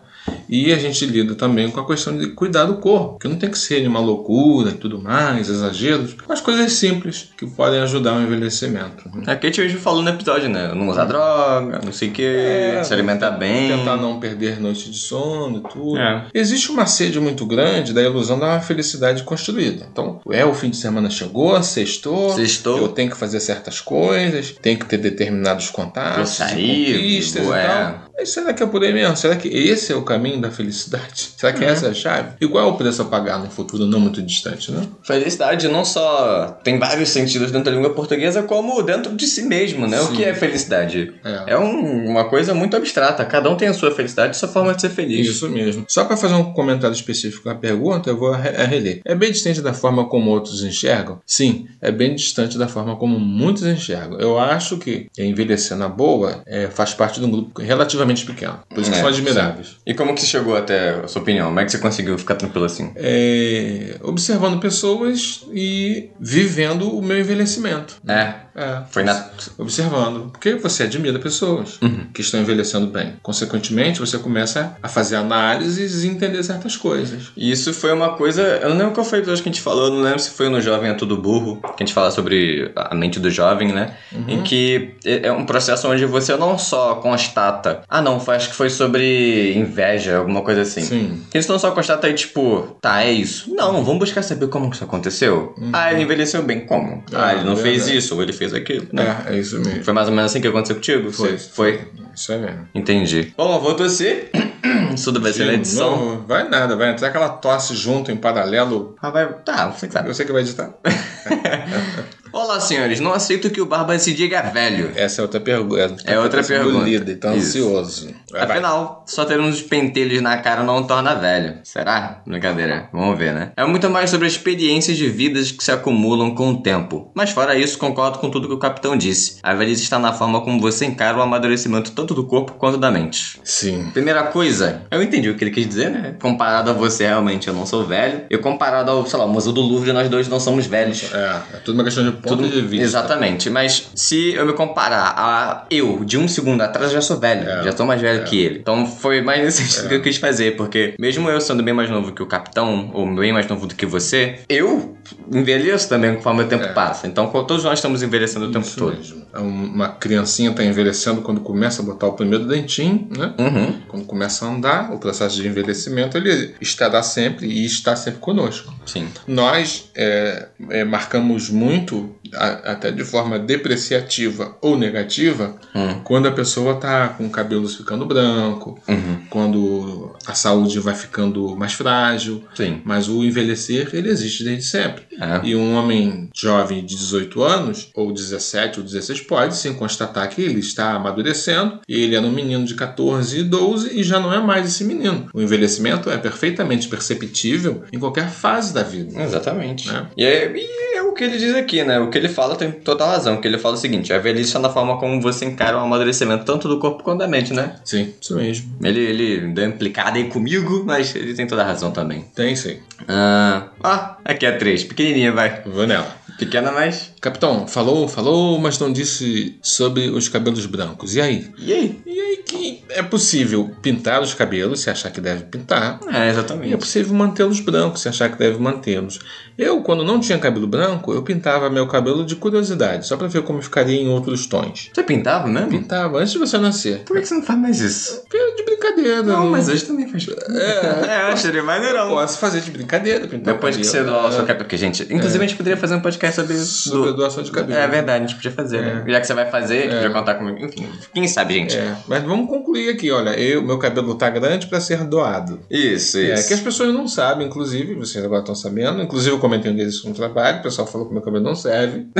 E a gente lida também com a questão de cuidar do corpo, que não tem que ser uma loucura e tudo mais, exageros, mas coisas simples que podem ajudar o envelhecimento. A Kate hoje falou no episódio, né? Não usar droga, não sei o que, é, se alimentar bem. Tentar não perder noite de sono e tudo. É. Existe uma sede muito grande da ilusão da felicidade construída. Então, é, o fim de semana chegou, sextou, sextou. eu tenho que fazer certas coisas, tenho que ter determinados contatos, sair, conquistas e tal. Mas será que é por aí mesmo? Será que esse é o caminho da felicidade? Será que é. essa é a chave? E qual é o preço a pagar no futuro não muito distante, né? Felicidade não só tem vários sentidos dentro da língua portuguesa, como dentro de si mesmo, né? Sim. O que é felicidade? É, é um, uma coisa muito abstrata. Cada um tem a sua felicidade, a sua forma de ser feliz. Isso mesmo. Só para fazer um comentário específico na pergunta, eu vou reler. É bem distante da forma como outros enxergam? Sim, é bem distante da forma como muitos enxergam. Eu acho que envelhecer na boa é, faz parte de um grupo relativamente relativamente pequeno. Por isso que É, são admiráveis. E como que você chegou até a sua opinião? Como é que você conseguiu ficar tranquilo assim? É, observando pessoas e vivendo o meu envelhecimento. É, É, foi na... observando. Porque você admira pessoas Uhum. que estão envelhecendo bem. Consequentemente, você começa a fazer análises e entender certas coisas. E Isso foi uma coisa. Eu não lembro qual foi o episódio que a gente falou, eu não lembro se foi no Jovem é Tudo Burro, que a gente fala sobre a mente do jovem, né? Em que é é um processo onde você não só constata. Ah, não, foi- acho que foi sobre inveja, alguma coisa assim. Sim. Você não só constata aí, tipo, tá, é isso. Não, vamos buscar saber como que isso aconteceu. Ah, ele envelheceu bem, como? Ah, Ah, ele não fez verdade. isso, ou ele fez aquilo. né? É, é isso mesmo. Foi mais ou menos assim que aconteceu contigo? Foi. Você- Foi? Isso é mesmo. Entendi. Bom, vou torcer. Isso tudo vai ser na edição. Não, vai nada, vai entrar aquela tosse junto em paralelo. Ah, vai. Tá, você que sabe. Eu sei que vai editar. Olá, senhores. Não aceito que o Barba se diga velho. Essa é outra pergunta. É outra pergunta. Líder, então Isso. ansioso. Vai, vai. Afinal, só ter uns pentelhos na cara não torna velho. Será? Brincadeira. Vamos ver, né? É muito mais sobre experiências de vidas que se acumulam com o tempo. Mas fora isso, concordo com tudo que o capitão disse. A velhice está na forma como você encara o amadurecimento tanto do corpo quanto da mente. Sim. Primeira coisa, eu entendi o que ele quis dizer, né? Comparado a você, realmente, eu não sou velho. E comparado ao, sei lá, o Museu do Louvre, nós dois não somos velhos. É, é tudo uma questão de ponto Tudo- de vista. Exatamente, mas se eu me comparar a eu de um segundo atrás, eu já sou velho, É, já sou mais velho que ele. Então foi mais nesse sentido que eu quis fazer, porque mesmo eu sendo bem mais novo que o capitão, ou bem mais novo do que você, eu envelheço também conforme o tempo É. passa. Então todos nós estamos envelhecendo o tempo Isso todo. mesmo. É Uma criancinha está envelhecendo quando começa a botar o primeiro dentinho, né? Uhum. Quando começa a andar, o processo de envelhecimento ele estará sempre e está sempre conosco. Sim. Nós é, é, marcamos muito, a- até de forma depreciativa ou negativa, Hum. quando a pessoa está com o cabelo ficando branco, Uhum. quando a saúde vai ficando mais frágil. Sim. Mas o envelhecer, ele existe desde sempre. É. E um homem jovem de 18 anos, ou 17 ou 16, pode sim constatar que ele está amadurecendo. E ele era um menino de 14 e 12 e já não é mais esse menino. O envelhecimento é perfeitamente perceptível em qualquer fase da vida. Exatamente. É. E, é, e é o que ele diz aqui, né? O que ele fala tem total razão. O que ele fala é o seguinte: a velhice está na forma como você encara o amadurecimento tanto do corpo quanto da mente, né? Sim, isso mesmo. Ele, ele deu implicada aí comigo, mas ele tem toda a razão também. Tem sim. Ah, ah aqui é a 3. Pequenininha, vai. Vou nela. Pequena, mas. Capitão, falou, falou, mas não disse sobre os cabelos brancos. E aí? E aí? E aí que é possível pintar os cabelos, se achar que deve pintar. É, E é exatamente. possível mantê-los brancos, se achar que deve mantê-los. Eu, quando não tinha cabelo branco, eu pintava meu cabelo de curiosidade, só pra ver como ficaria em outros tons. Você pintava mesmo? Pintava antes de você nascer. Por que você não faz mais isso? Porque De brincadeira. Não, mas hoje também faz. É. é eu achei maneirão. Posso fazer de brincadeira, pintar o Depois que você cabelo. doar o seu É, cabelo. Porque, gente, inclusive a gente poderia fazer um podcast sobre. Sobre doação de cabelo. É verdade, a gente podia fazer, né? Já que você vai fazer, a gente podia contar comigo. Enfim, quem sabe, gente? É, mas vamos concluir aqui, olha, eu, meu cabelo tá grande pra ser doado. Isso, É, isso. que as pessoas não sabem, inclusive, vocês agora estão sabendo. Inclusive, eu comentei um deles no trabalho, o pessoal falou que meu cabelo não serve.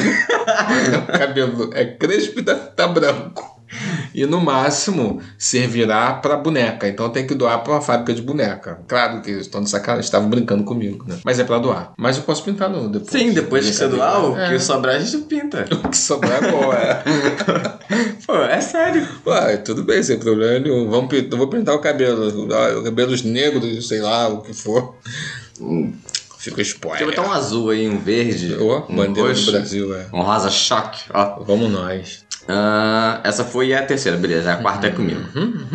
meu cabelo é crespo e tá, tá branco. E no máximo servirá pra boneca. Então tem que doar pra uma fábrica de boneca. Claro que eles estão de sacanagem, estavam brincando comigo, né? Mas é pra doar. Mas eu posso pintar no depois. Sim, depois que você doar, o É. que sobrar a gente pinta. O que sobrar é bom, é. Pô, é sério. Ué, tudo bem, sem problema nenhum. Vamos, pin- eu vou pintar o cabelo. ah, Cabelos negros, sei lá, o que for. Hum, Fica spoiler. botar um azul aí, um verde, Ó, um bandeira roxo, do Brasil, é. um rosa choque, ó. Vamos nós. Ah, essa foi a terceira, beleza. A quarta é comigo.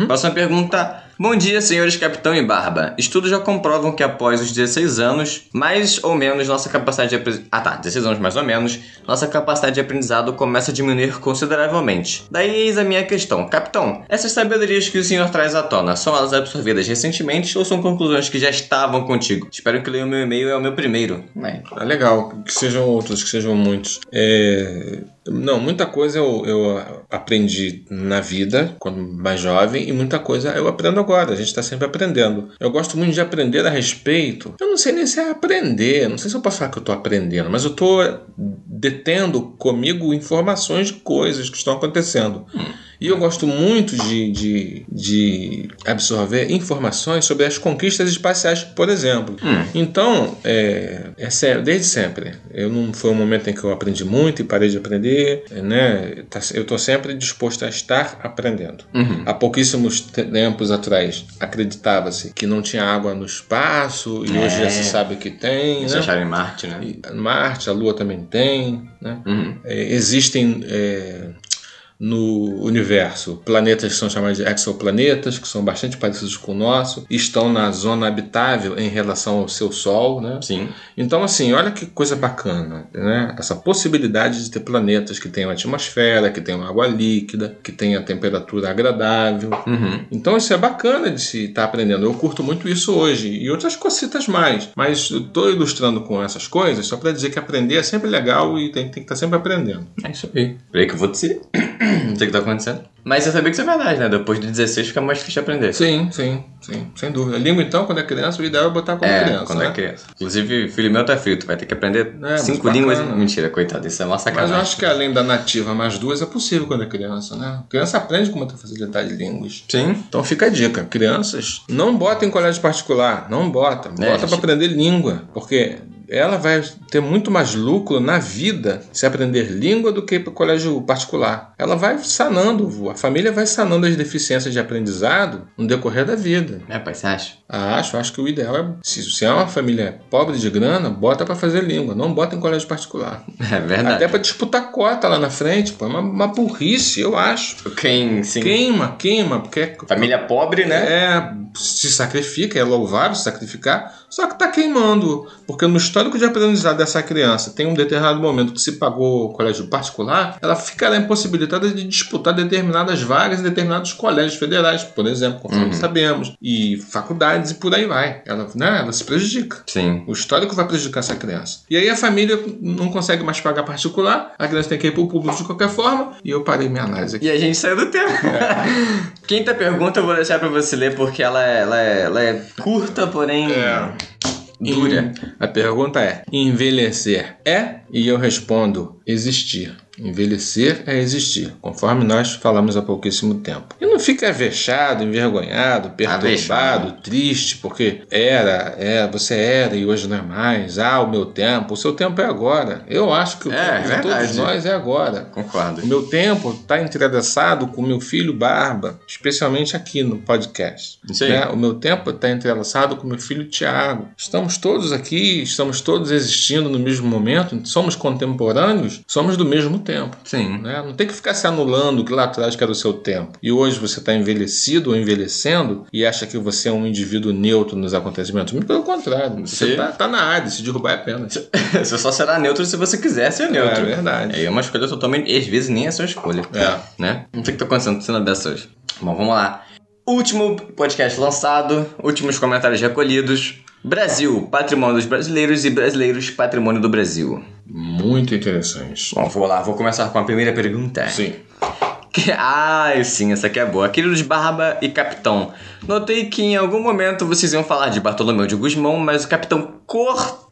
Próxima pergunta. Bom dia, senhores Capitão e Barba. Estudos já comprovam que após os 16 anos, mais ou menos nossa capacidade de Ah tá, 16 anos mais ou menos, nossa capacidade de aprendizado começa a diminuir consideravelmente. Daí eis a minha questão. Capitão, essas sabedorias que o senhor traz à tona, são elas absorvidas recentemente ou são conclusões que já estavam contigo? Espero que leia o meu e-mail, é o meu primeiro. É. É legal, que sejam outros, que sejam muitos. É, Não, muita coisa eu, eu aprendi na vida, quando mais jovem, e muita coisa eu aprendo agora. A gente está sempre aprendendo. Eu gosto muito de aprender a respeito. Eu não sei nem se é aprender, não sei se eu posso falar que eu estou aprendendo, mas eu estou detendo comigo informações de coisas que estão acontecendo. E eu gosto muito de, de, de absorver informações sobre as conquistas espaciais, por exemplo. Hum. Então, é, é, desde sempre. Eu não foi um momento em que eu aprendi muito e parei de aprender, né? Tá, eu estou sempre disposto a estar aprendendo. Uhum. Há pouquíssimos tempos atrás acreditava-se que não tinha água no espaço e é. hoje já se sabe que tem. Isso né? acharam em Marte, né? E, Marte, a Lua também tem. Né? Uhum. É, existem é, no universo. Planetas que são chamados de exoplanetas, que são bastante parecidos com o nosso, estão na zona habitável em relação ao seu Sol, né? Sim. Então, assim, olha que coisa bacana, né? Essa possibilidade de ter planetas que tenham atmosfera, que tenham água líquida, que tenham temperatura agradável. Uhum. Então, isso é bacana de se estar tá aprendendo. Eu curto muito isso hoje e outras cositas mais. Mas estou ilustrando com essas coisas só para dizer que aprender é sempre legal e tem, tem que estar tá sempre aprendendo. É isso aí. Peraí que eu vou dizer. Não sei o que tá acontecendo. Mas você sabia que isso é verdade, né? Depois de 16 fica mais difícil aprender. Sim, sim, sim, sem dúvida. Língua, então, quando é criança, o ideal é botar quando é, criança. Quando é né? é criança. Inclusive, filho meu tá frito, vai ter que aprender é, cinco línguas. Mentira, coitado, isso é uma sacanagem. Mas eu acho que além da nativa mais duas é possível quando é criança, né? A criança aprende com muita facilidade de línguas. Sim. Então fica a dica: crianças, não botem em colégio particular, não bota. Bota é, para aprender língua, porque ela vai ter muito mais lucro na vida se aprender língua do que para o colégio particular. Ela vai sanando, a família vai sanando as deficiências de aprendizado no decorrer da vida. É, pai, você acha? Acho, acho que o ideal é, se, se é uma família pobre de grana, bota para fazer língua, não bota em colégio particular. É verdade. Até para disputar cota lá na frente, pô, é uma, uma burrice, eu acho. Quem, sim. Queima, queima, porque... É família pobre, né? É, se sacrifica, é louvável se sacrificar, só que está queimando, porque no histórico de aprendizado dessa criança tem um determinado momento que se pagou colégio particular, ela ficará impossibilitada de disputar determinadas vagas em determinados colégios federais, por exemplo, conforme uhum. sabemos, e faculdades e por aí vai. Ela, né, ela se prejudica. Sim. O histórico vai prejudicar essa criança. E aí a família não consegue mais pagar particular, a criança tem que ir para o público de qualquer forma, e eu parei minha análise aqui. E a gente saiu do tempo. É. Quinta pergunta eu vou deixar para você ler porque ela é, ela é, ela é curta, porém. É. Dura. A pergunta é: envelhecer é? E eu respondo: existir. Envelhecer é existir, conforme nós falamos há pouquíssimo tempo. E não fica vexado, envergonhado, perturbado, triste, porque era, é, você era e hoje não é mais. Ah, o meu tempo. O seu tempo é agora. Eu acho que o é, tempo de todos nós é agora. Concordo. O meu tempo está entrelaçado com o meu filho Barba, especialmente aqui no podcast. Aí. Né? O meu tempo está entrelaçado com o meu filho Tiago. Estamos todos aqui, estamos todos existindo no mesmo momento, somos contemporâneos, somos do mesmo tempo. Sim. Né? Não tem que ficar se anulando que lá atrás que era o seu tempo. E hoje você está envelhecido ou envelhecendo e acha que você é um indivíduo neutro nos acontecimentos. Muito pelo contrário. Você está tá na área, se derrubar é pena. você só será neutro se você quiser ser neutro. É verdade. É uma escolha totalmente. Às vezes nem é sua escolha. É. Né? Não sei o que está acontecendo cena dessa hoje. Bom, vamos lá. Último podcast lançado, últimos comentários recolhidos. Brasil, patrimônio dos brasileiros e brasileiros, patrimônio do Brasil. Muito interessante. Bom, vou lá, vou começar com a primeira pergunta. Sim. Ah, sim, essa aqui é boa. Queridos Barba e Capitão, notei que em algum momento vocês iam falar de Bartolomeu de Guzmão, mas o Capitão cortou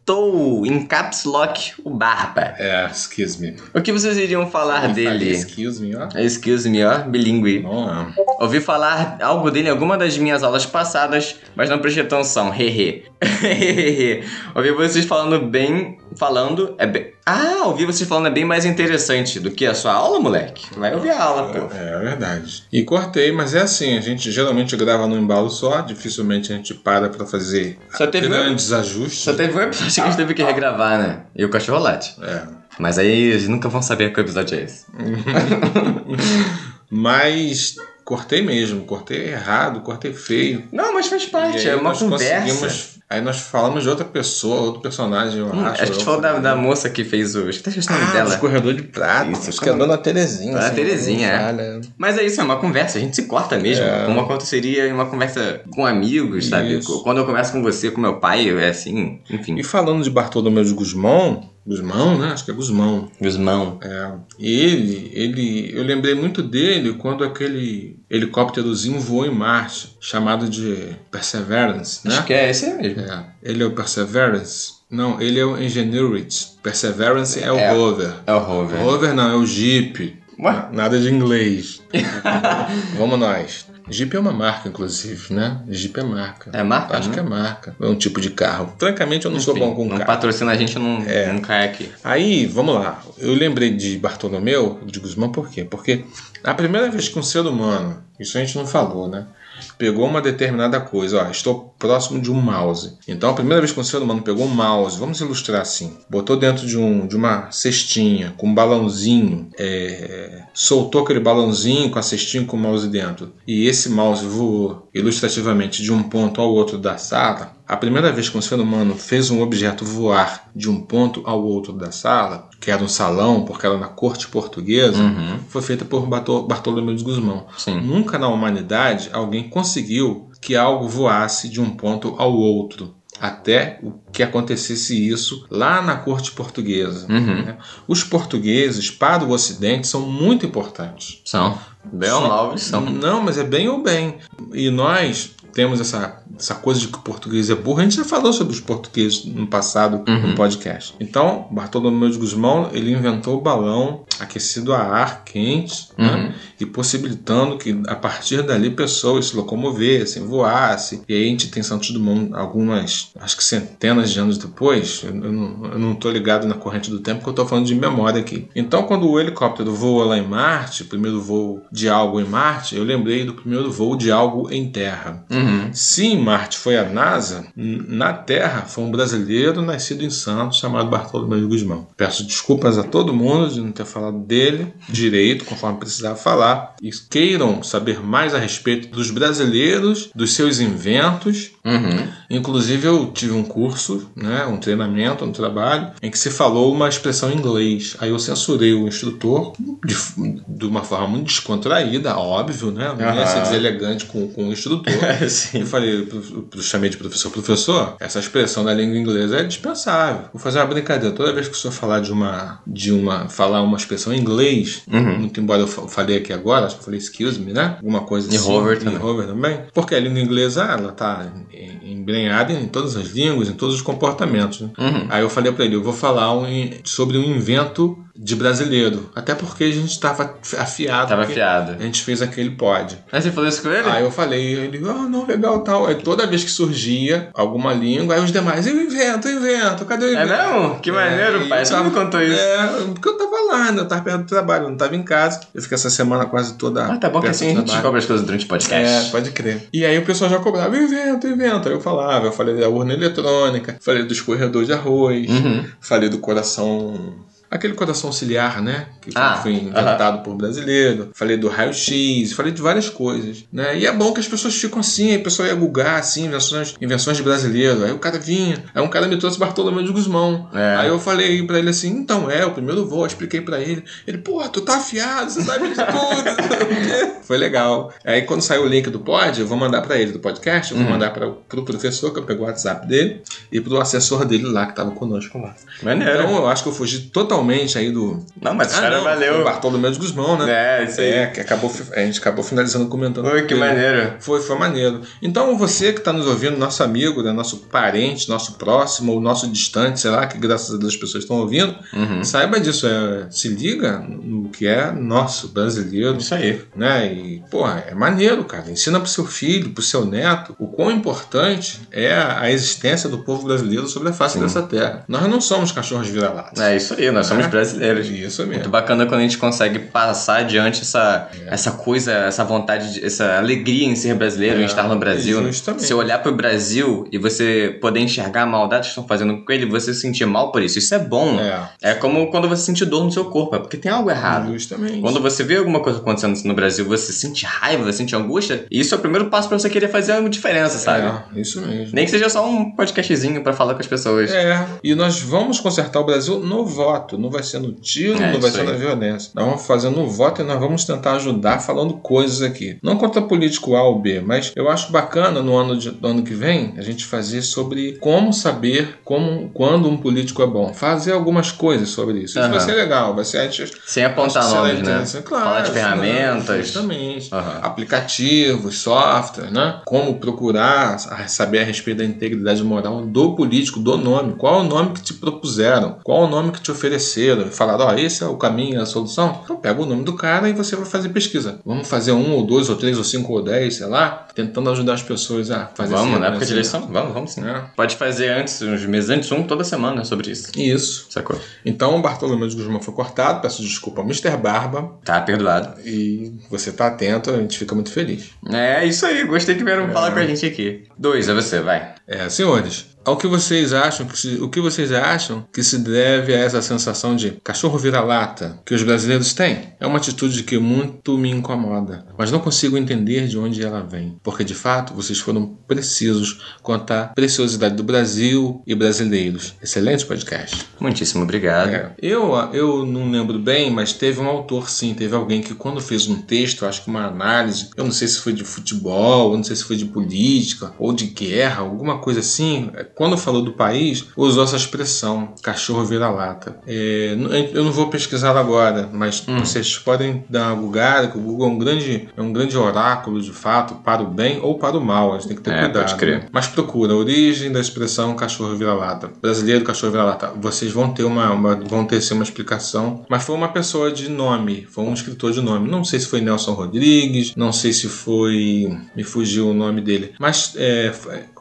em caps lock o Barba. É, excuse me. O que vocês iriam falar dele? Excuse me, ó. Excuse me, ó, bilíngue. Não, Ouvi falar algo dele em alguma das minhas aulas passadas, mas não prestei atenção. Hehe. Ouvi vocês falando bem. Falando é bem. Ah, ouvir vocês falando é bem mais interessante do que a sua aula, moleque. Vai ouvir a aula, pô. É, é verdade. E cortei, mas é assim, a gente geralmente grava no embalo só, dificilmente a gente para pra fazer grandes um... ajustes. Só teve um episódio que a gente teve que regravar, né? E o cachorro late. É. Mas aí eles nunca vão saber que episódio é esse. mas cortei mesmo, cortei errado, cortei feio. Não, mas faz parte, é uma conversa. Aí nós falamos de outra pessoa, outro personagem, eu hum, acho. A gente falou da, da, moça que fez o. Acho que tá o nome ah, dela. Escorredor de prata. Isso, acho que é a dona Terezinha. Dona assim, Terezinha, é. Mas é isso, é uma conversa, a gente se corta mesmo. É. Como aconteceria em uma conversa com amigos, sabe? Isso. Quando eu converso com você, com meu pai, é assim, enfim. E falando de Bartolomeu de Guzmão, Guzmão, né? Acho que é Guzmão. Guzmão. É. Ele, ele, eu lembrei muito dele quando aquele helicópterozinho voou em Marte, chamado de Perseverance, né? Acho que é esse mesmo. É. Ele é o Perseverance. Não, ele é o Ingenuity. Perseverance é, é o rover. É o rover. O rover não, é o Jeep. Ué? Nada de inglês. Vamos nós. Jeep é uma marca, inclusive, né? Jeep é marca. É marca? Acho né? que é marca. É um tipo de carro. Francamente, eu não Enfim, sou bom com não carro. patrocina a gente, não, é. não cai aqui. Aí, vamos lá. Eu lembrei de Bartolomeu, de Guzmão, por quê? Porque a primeira vez que um ser humano, isso a gente não falou, né? Pegou uma determinada coisa, ó, estou próximo de um mouse. Então a primeira vez que um ser humano pegou um mouse, vamos ilustrar assim, botou dentro de, um, de uma cestinha com um balãozinho, é, soltou aquele balãozinho com a cestinha com o mouse dentro, e esse mouse voou ilustrativamente de um ponto ao outro da sala, a primeira vez que um ser humano fez um objeto voar de um ponto ao outro da sala, que era um salão, porque era na corte portuguesa, uhum. foi feita por Bartolomeu de Guzmão. Sim. Nunca na humanidade alguém conseguiu que algo voasse de um ponto ao outro até que acontecesse isso lá na corte portuguesa. Uhum. Né? Os portugueses, para o Ocidente, são muito importantes. São. Bem ou mal, são. Não, mas é bem ou bem. E nós temos essa, essa coisa de que o português é burro. A gente já falou sobre os portugueses no passado uhum. no podcast. Então, Bartolomeu de Guzmão ele inventou o balão aquecido a ar quente né? uhum. né? e possibilitando que a partir dali pessoas se locomovessem, voassem. E aí a gente tem Santos Dumont algumas, acho que centenas de anos depois. Eu, não, eu não tô ligado na corrente do tempo, porque eu estou falando de memória aqui. Então, quando o helicóptero voa lá em Marte, o primeiro voo de algo em Marte, eu lembrei do primeiro voo de algo em Terra. Uhum. Se em Marte foi a NASA, na Terra foi um brasileiro nascido em Santos chamado Bartolomeu Guzmão. Peço desculpas a todo mundo de não ter falado dele direito, conforme precisava falar. E queiram saber mais a respeito dos brasileiros, dos seus inventos. Uhum. Inclusive, eu tive um curso, né, um treinamento, um trabalho, em que se falou uma expressão em inglês. Aí eu censurei o instrutor de, de uma forma muito descontraída, óbvio, né? Não ia ser deselegante com, com o instrutor. Eu falei, eu chamei de professor, professor, essa expressão da língua inglesa é dispensável. Vou fazer uma brincadeira. Toda vez que o senhor falar de uma, de uma, falar uma expressão em inglês, uhum. muito embora eu falei aqui agora, acho que eu falei excuse me, né? Alguma coisa e assim. Hover também. E Hover também. Porque a língua inglesa, ela tá embrenhada em todas as línguas, em todos os comportamentos. Né? Uhum. Aí eu falei para ele, eu vou falar um, sobre um invento de brasileiro. Até porque a gente estava afiado. Tava afiado. A gente fez aquele pod. Mas você falou isso com ele? Aí eu falei, ele, ah, oh, não, legal tal. Aí toda vez que surgia alguma língua, aí os demais, eu invento, eu invento, cadê o invento? É mesmo? Que maneiro, é, pai. Você me contou isso. É, porque eu tava lá, né? Eu tava perto do trabalho, eu não tava em casa. Eu fiquei essa semana quase toda. Ah, tá bom que assim a gente descobre as coisas durante o podcast. É, pode crer. E aí o pessoal já cobrava, invento, invento. Aí eu falava, eu falei da urna eletrônica, falei do escorredor de arroz, uhum. falei do coração Aquele coração auxiliar, né? Que ah, foi inventado uh -huh. por brasileiro. Falei do raio-x, falei de várias coisas, né? E é bom que as pessoas ficam assim, a pessoa ia googar, assim, invenções, invenções de brasileiro. Aí o cara vinha, aí um cara me trouxe Bartolomeu de Guzmão. É. Aí eu falei pra ele assim, então é, o primeiro voo, eu expliquei pra ele. Ele, pô, tu tá afiado, você sabe de tudo. foi legal. Aí quando sair o link do pod, eu vou mandar pra ele do podcast, eu vou uhum. mandar pra, pro professor, que eu pego o WhatsApp dele, e pro assessor dele lá, que tava conosco lá. Maneiro. Então eu acho que eu fugi totalmente totalmente aí do. Não, mas ah, cara não, valeu. O Bartolomeu de Guzmão, né? É, isso aí. É, que acabou, a gente acabou finalizando comentando. Foi, que maneiro. Foi, foi maneiro. Então você que está nos ouvindo, nosso amigo, né, nosso parente, nosso próximo, ou nosso distante, sei lá, que graças a Deus as pessoas estão ouvindo, uhum. saiba disso. É, se liga no que é nosso, brasileiro. Isso aí. Né? E, porra, é maneiro, cara. Ensina pro seu filho, pro seu neto, o quão importante é a existência do povo brasileiro sobre a face Sim. dessa terra. Nós não somos cachorros vira-latas. É isso aí, nós somos é. brasileiros. Isso mesmo. Muito bacana quando a gente consegue passar adiante essa, é. essa coisa, essa vontade, de, essa alegria em ser brasileiro, é. em estar no Brasil. Né? Justamente. Se olhar para o Brasil e você poder enxergar a maldade que estão fazendo com ele, você se sentir mal por isso. Isso é bom. É. é como quando você sente dor no seu corpo, é porque tem algo errado. Justamente. Quando você vê alguma coisa acontecendo no Brasil, você sente raiva, você sente angústia, isso é o primeiro passo para você querer fazer uma diferença, sabe? É, isso mesmo. Nem que seja só um podcastzinho para falar com as pessoas. É. E nós vamos consertar o Brasil no voto, não vai ser no tiro, é, não vai ser aí. na violência. Nós vamos fazendo um voto e nós vamos tentar ajudar falando coisas aqui. Não contra político A ou B, mas eu acho bacana no ano, de, no ano que vem a gente fazer sobre como saber como, quando um político é bom. Fazer algumas coisas sobre isso. Isso uhum. vai ser legal. Vai ser, Sem apontar nomes, né? Claro, Falar de ferramentas, Exatamente. Uhum. Aplicativos, software, né? Como procurar saber a respeito da integridade moral do político, do nome. Qual é o nome que te propuseram? Qual é o nome que te ofereceram? Falaram, ó, oh, esse é o caminho, é a solução? Então pega o nome do cara e você vai fazer pesquisa. Vamos fazer um ou dois ou três ou cinco ou dez, sei lá, tentando ajudar as pessoas a fazer Vamos, na época de eleição? Vamos, vamos sim. É. Pode fazer antes, uns meses antes, um toda semana sobre isso. Isso. Sacou? Então o Bartolomeu de Guzmão foi cortado, peço desculpa ao Mr. Barba. Tá perdoado. E você tá atento, a gente fica muito feliz. É isso aí, gostei que vieram é. falar com a gente aqui. Dois, é você, vai. É, senhores, ao que vocês acham que se, o que vocês acham que se deve a essa sensação de cachorro vira-lata que os brasileiros têm? É uma atitude que muito me incomoda, mas não consigo entender de onde ela vem, porque de fato vocês foram precisos quanto à preciosidade do Brasil e brasileiros. Excelente podcast. Muitíssimo obrigado. É, eu eu não lembro bem, mas teve um autor sim, teve alguém que quando fez um texto, acho que uma análise, eu não sei se foi de futebol, eu não sei se foi de política ou de guerra, alguma coisa assim quando falou do país, usou essa expressão, cachorro vira-lata. É, eu não vou pesquisar agora, mas hum. vocês podem dar uma Google, que o Google é um, grande, é um grande oráculo, de fato, para o bem ou para o mal. A gente tem que ter é, cuidado. Pode crer. Né? Mas procura a origem da expressão cachorro vira-lata. Brasileiro, cachorro vira-lata. Vocês vão ter uma, uma, vão ter sim, uma explicação. Mas foi uma pessoa de nome, foi um escritor de nome. Não sei se foi Nelson Rodrigues, não sei se foi. Me fugiu o nome dele. Mas é,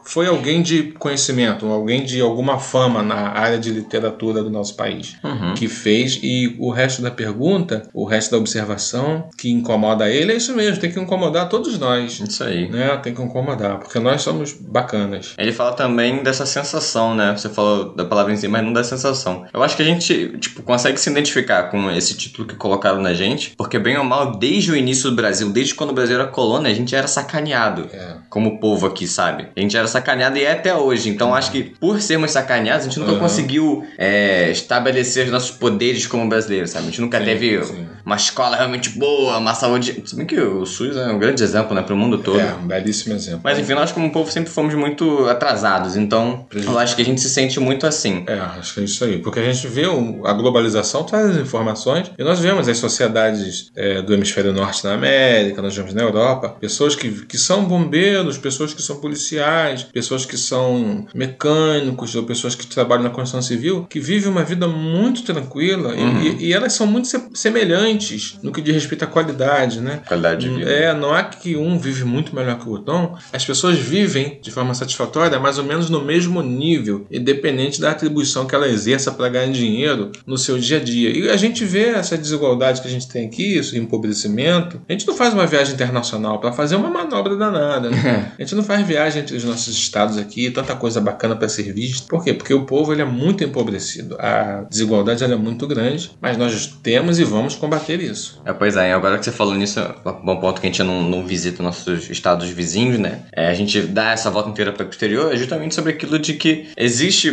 foi alguém de conhecimento, alguém de alguma fama na área de literatura do nosso país uhum. que fez e o resto da pergunta, o resto da observação que incomoda ele é isso mesmo, tem que incomodar todos nós. Isso aí. Né? Tem que incomodar, porque nós somos bacanas. Ele fala também dessa sensação, né? Você falou da palavra em si, mas não da sensação. Eu acho que a gente, tipo, consegue se identificar com esse título que colocaram na gente, porque bem ou mal, desde o início do Brasil, desde quando o Brasil era colônia, a gente era sacaneado. É. Como povo aqui, sabe? A gente era sacaneado e é até hoje. Então acho que por sermos sacaneados, a gente nunca uhum. conseguiu é, estabelecer os nossos poderes como brasileiros, sabe? A gente nunca sim, teve sim. uma escola realmente boa, uma saúde. Se bem que o SUS é um grande exemplo, né, pro mundo todo. É, um belíssimo exemplo. Mas enfim, nós como povo sempre fomos muito atrasados. Então eu acho que a gente se sente muito assim. É, acho que é isso aí. Porque a gente vê a globalização traz as informações e nós vemos as sociedades é, do hemisfério norte na América, nós vemos na Europa, pessoas que, que são bombeiros, pessoas que são policiais, pessoas que são mecânicos ou pessoas que trabalham na construção civil que vivem uma vida muito tranquila uhum. e, e, elas são muito semelhantes no que diz respeito à qualidade, né? Qualidade de vida. É, não há que um vive muito melhor que o outro. Não, as pessoas vivem de forma satisfatória mais ou menos no mesmo nível, independente da atribuição que ela exerça para ganhar dinheiro no seu dia a dia. E a gente vê essa desigualdade que a gente tem aqui, esse empobrecimento. A gente não faz uma viagem internacional para fazer uma manobra danada, né? a gente não faz viagem entre os nossos estados aqui, tanta coisa bacana para ser vista. Por quê? Porque o povo ele é muito empobrecido. A desigualdade é muito grande, mas nós temos e vamos combater isso. É, pois é, agora que você falou nisso, é um bom ponto que a gente não, não visita nossos estados vizinhos, né? É, a gente dá essa volta inteira para o exterior é justamente sobre aquilo de que existe.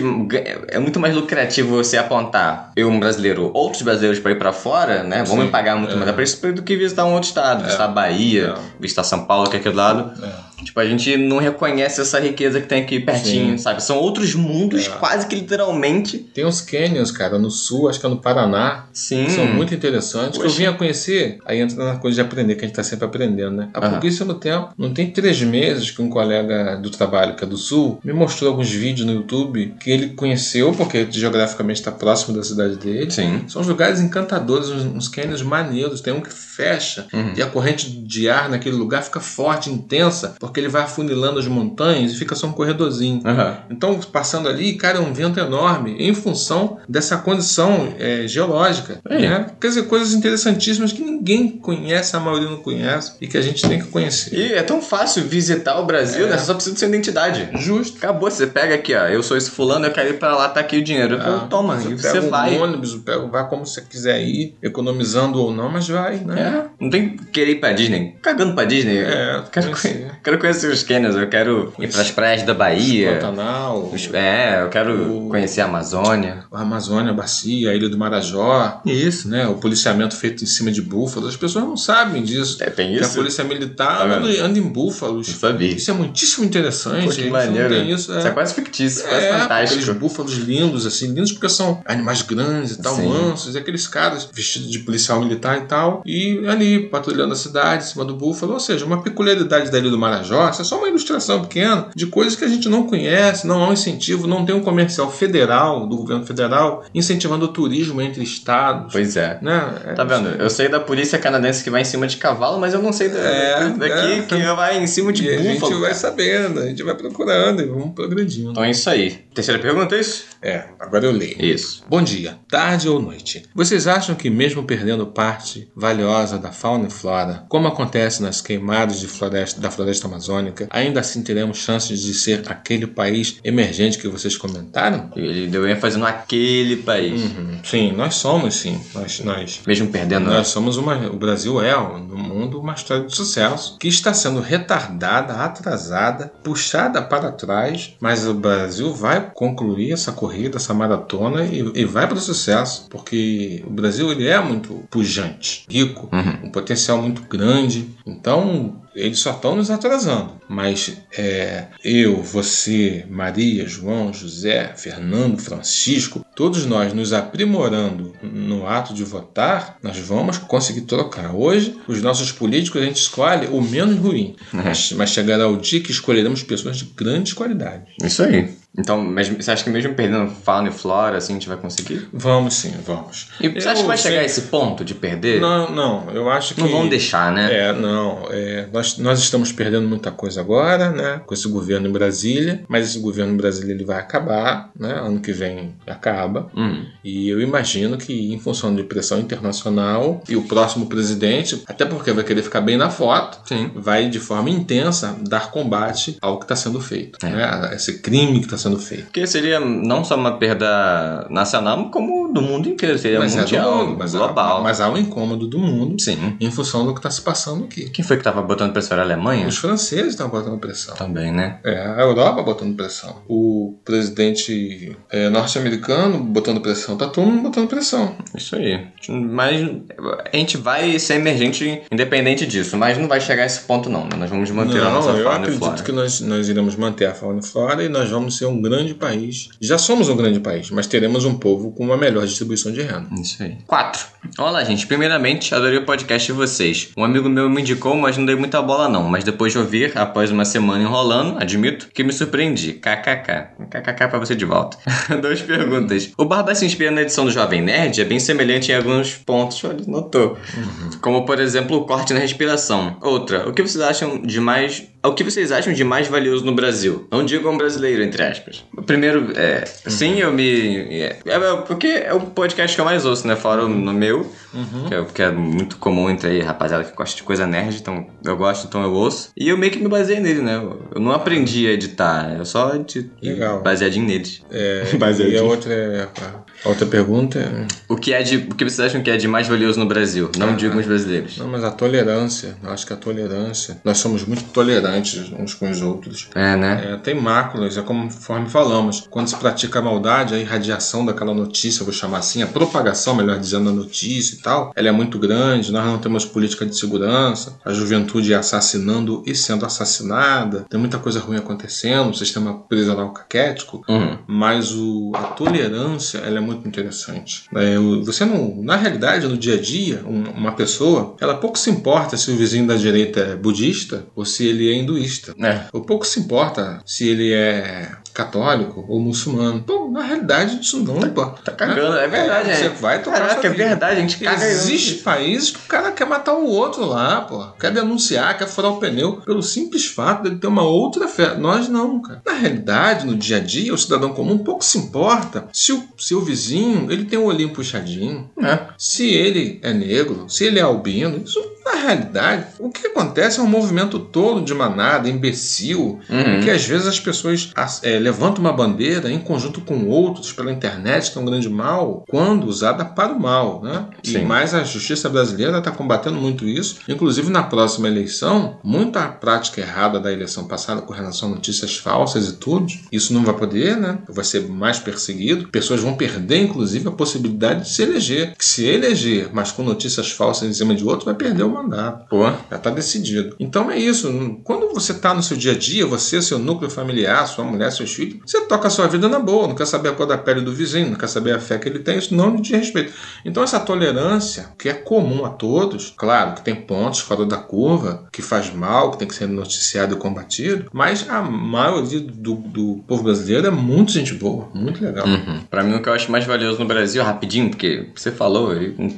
É muito mais lucrativo você apontar eu, um brasileiro, outros brasileiros para ir para fora, né? Vão me pagar muito é. mais a preço do que visitar um outro estado, visitar a Bahia, é. visitar São Paulo, que é aquele lado. É. Tipo, a gente não reconhece essa riqueza que tem aqui pertinho, Sim. sabe? São outros mundos, é. quase que literalmente. Tem uns canyons, cara, no sul, acho que é no Paraná. Sim. Que são muito interessantes. Que eu vim a conhecer, aí entra na coisa de aprender, que a gente tá sempre aprendendo, né? Há pouquíssimo tempo, não tem três meses que um colega do trabalho, que é do sul, me mostrou alguns vídeos no YouTube que ele conheceu, porque geograficamente está próximo da cidade dele. Sim. São lugares encantadores, uns, uns canyons maneiros. Tem um que fecha uhum. e a corrente de ar naquele lugar fica forte, intensa, porque ele vai afunilando as montanhas e fica só um corredorzinho. Uhum. Então, passando ali, cara, é um vento enorme em função dessa condição é, geológica. É. Né? Quer dizer, coisas interessantíssimas que ninguém conhece, a maioria não conhece e que a gente tem que conhecer. E é tão fácil visitar o Brasil, é. né? Você só precisa de sua identidade. Justo. Acabou, você pega aqui, ó, eu sou esse fulano, eu quero ir pra lá, tá aqui o dinheiro. Ah, toma, você e você pega vai. Um ônibus, pega, vai como você quiser ir, economizando ou não, mas vai, né? É. Não tem que querer ir pra Disney. Cagando pra Disney. É, quero, quero conhecer os canyons, eu quero ir pras praias da Bahia. Pantanal. Os- É, eu quero O- conhecer a Amazônia. A Amazônia, a Bacia, a Ilha do Marajó. Isso. Né, o policiamento feito em cima de búfalos. As pessoas não sabem disso. É, tem Que a isso? polícia militar Tá anda, anda em búfalos. Não sabia. Isso é muitíssimo interessante. Pô, que maneiro. Não tem isso, Isso é quase fictício, quase É, aqueles fantástico. búfalos lindos, assim, lindos porque são animais grandes e tal, Sim. mansos, e aqueles caras vestidos de policial militar e tal, e ali, patrulhando a cidade, em cima do búfalo, ou seja, uma peculiaridade da Ilha do Marajó, isso é só uma ilustração pequena de coisas que a gente não conhece, não há um incentivo, não tem um comercial federal, do governo federal, incentivando o turismo entre estados. Pois é. Né? É, Tá vendo? Eu sei da polícia canadense que vai em cima de cavalo, mas eu não sei da, É, daqui é. que vai em cima de E a gente búfalo. vai sabendo, a gente vai procurando e vamos progredindo. Então é isso aí. Terceira pergunta, é isso? É, agora eu leio. Isso. Bom dia, tarde ou noite. Vocês acham que, mesmo perdendo parte valiosa da fauna e flora, como acontece nas queimadas de floresta, da floresta amazônica, ainda assim teremos chances de ser aquele país emergente que vocês comentaram? Ele deu ênfase naquele país. Uhum. Sim, nós somos, sim. Nós, nós, Mesmo perdendo. nós somos uma. O Brasil é, no mundo, uma história de sucesso que está sendo retardada, atrasada, puxada para trás, mas o Brasil vai concluir essa corrida, essa maratona e, e vai para o sucesso, porque o Brasil ele é muito pujante, rico, Uhum. um potencial muito grande. Então eles só estão nos atrasando. Mas é, eu, você, Maria, João, José, Fernando, Francisco, todos nós nos aprimorando no ato de votar, nós vamos conseguir trocar. Hoje, os nossos políticos, a gente escolhe o menos ruim. Mas, mas chegará o dia que escolheremos pessoas de grandes qualidades. Isso aí. Então, mas você acha que mesmo perdendo fauna e flora, assim, a gente vai conseguir? Vamos sim, vamos. E você acha que vai Eu chegar a esse ponto de perder? Não, não, eu acho que. Não vão deixar, né? É, não. é, nós, nós estamos perdendo muita coisa agora, né? Com esse governo em Brasília, mas esse governo em Brasília ele vai acabar, né? Ano que vem acaba. Hum. E eu imagino que, em função de pressão internacional, e o próximo presidente, até porque vai querer ficar bem na foto, Sim. vai de forma intensa dar combate ao que está sendo feito, É. né? Esse crime que está sendo feito. Porque seria não só uma perda nacional, como do mundo inteiro. Seria mas mundial, é do mundo, mas global. Há, mas há um incômodo do mundo Sim. em função do que está se passando aqui. Quem foi que tava botando pressão? Era a Alemanha? Os franceses estão botando pressão. Também, né? É, a Europa botando pressão. O presidente é, norte-americano botando pressão. Tá todo mundo botando pressão. Isso aí. Mas a gente vai ser emergente independente disso, mas não vai chegar a esse ponto não, né? Nós vamos manter a Não, nossa eu fauna e acredito que nós, nós iremos manter a fauna e flora e nós vamos ser um grande país. Já somos um grande país, mas teremos um povo com uma melhor distribuição de renda. Isso aí. 4. Olá, gente. Primeiramente, adorei o podcast de vocês. Um amigo meu me indicou, mas não dei muita bola não. Mas depois de ouvir, após uma semana enrolando, admito que me surpreendi. KKK. KKK pra você de volta. Duas perguntas. O Barba se inspira na edição do Jovem Nerd é bem semelhante em alguns pontos. Olha, notou. Como, por exemplo, o corte na respiração. Outra. O que vocês acham de mais... O que vocês acham de mais valioso no Brasil? Não digam brasileiro, entre aspas. Primeiro, é... Sim, eu me... É, é, porque é o podcast que eu mais ouço, né? Fora o no meu, que, é, que é muito comum entre aí, rapaziada que gosta de coisa nerd, então eu gosto, então eu ouço. E eu meio que me baseei nele, né? Eu não aprendi a editar, eu só edito Legal. baseadinho neles. É, e Baseadinho. a outra, a outra pergunta é... O que é de... O que vocês acham que é de mais valioso no Brasil? Não Ah. digam os brasileiros. Não, mas a tolerância. Eu acho que a tolerância... Nós somos muito tolerantes uns com os outros. É, né? É, tem máculas, é conforme falamos. Quando se pratica a maldade, a irradiação daquela notícia, vou chamar assim, a propagação, melhor dizendo, da notícia e tal, ela é muito grande, nós não temos política de segurança, a juventude é assassinando e sendo assassinada, tem muita coisa ruim acontecendo, o sistema prisional caquético, Uhum. mas o, a tolerância ela é muito interessante. É, você não, na realidade, no dia a dia, um- uma pessoa, ela pouco se importa se o vizinho da direita é budista ou se ele é hinduísta. É. Ou pouco se importa se ele é católico ou muçulmano. Pô, na realidade, isso não importa. Tá cagando, é verdade, Você é. vai tocar Caraca, é verdade, a gente caga Existe países que o cara quer matar o outro lá, pô. Quer denunciar, quer furar o pneu pelo simples fato dele ter uma outra fé. Nós não, cara. Na realidade, no dia a dia, o cidadão comum pouco se importa se o seu vizinho ele tem o olhinho puxadinho. É. Se ele é negro, se ele é albino, isso Na realidade, o que acontece é um movimento tolo de manada, imbecil, uhum. que às vezes as pessoas é, levantam uma bandeira em conjunto com outros pela internet, que é um grande mal, quando usada para o mal. Né? E mais a justiça brasileira está combatendo muito isso. Inclusive, na próxima eleição, muita prática errada da eleição passada com relação a notícias falsas e tudo, isso não vai poder, né? vai ser mais perseguido. Pessoas vão perder, inclusive, a possibilidade de se eleger. Que se eleger, mas com notícias falsas em cima de outro, vai perder o mandato. Pô, já está decidido. Então é isso. Quando você está no seu dia a dia, você, seu núcleo familiar, sua mulher, seus filhos, você toca a sua vida na boa. Não quer saber a cor da pele do vizinho, não quer saber a fé que ele tem, isso não de respeito. Então essa tolerância, que é comum a todos, claro que tem pontos fora da curva, que faz mal, que tem que ser noticiado e combatido, mas a maioria do, do povo brasileiro é muito gente boa, muito legal. Uhum. Para mim, o que eu acho mais valioso no Brasil, rapidinho, porque você falou.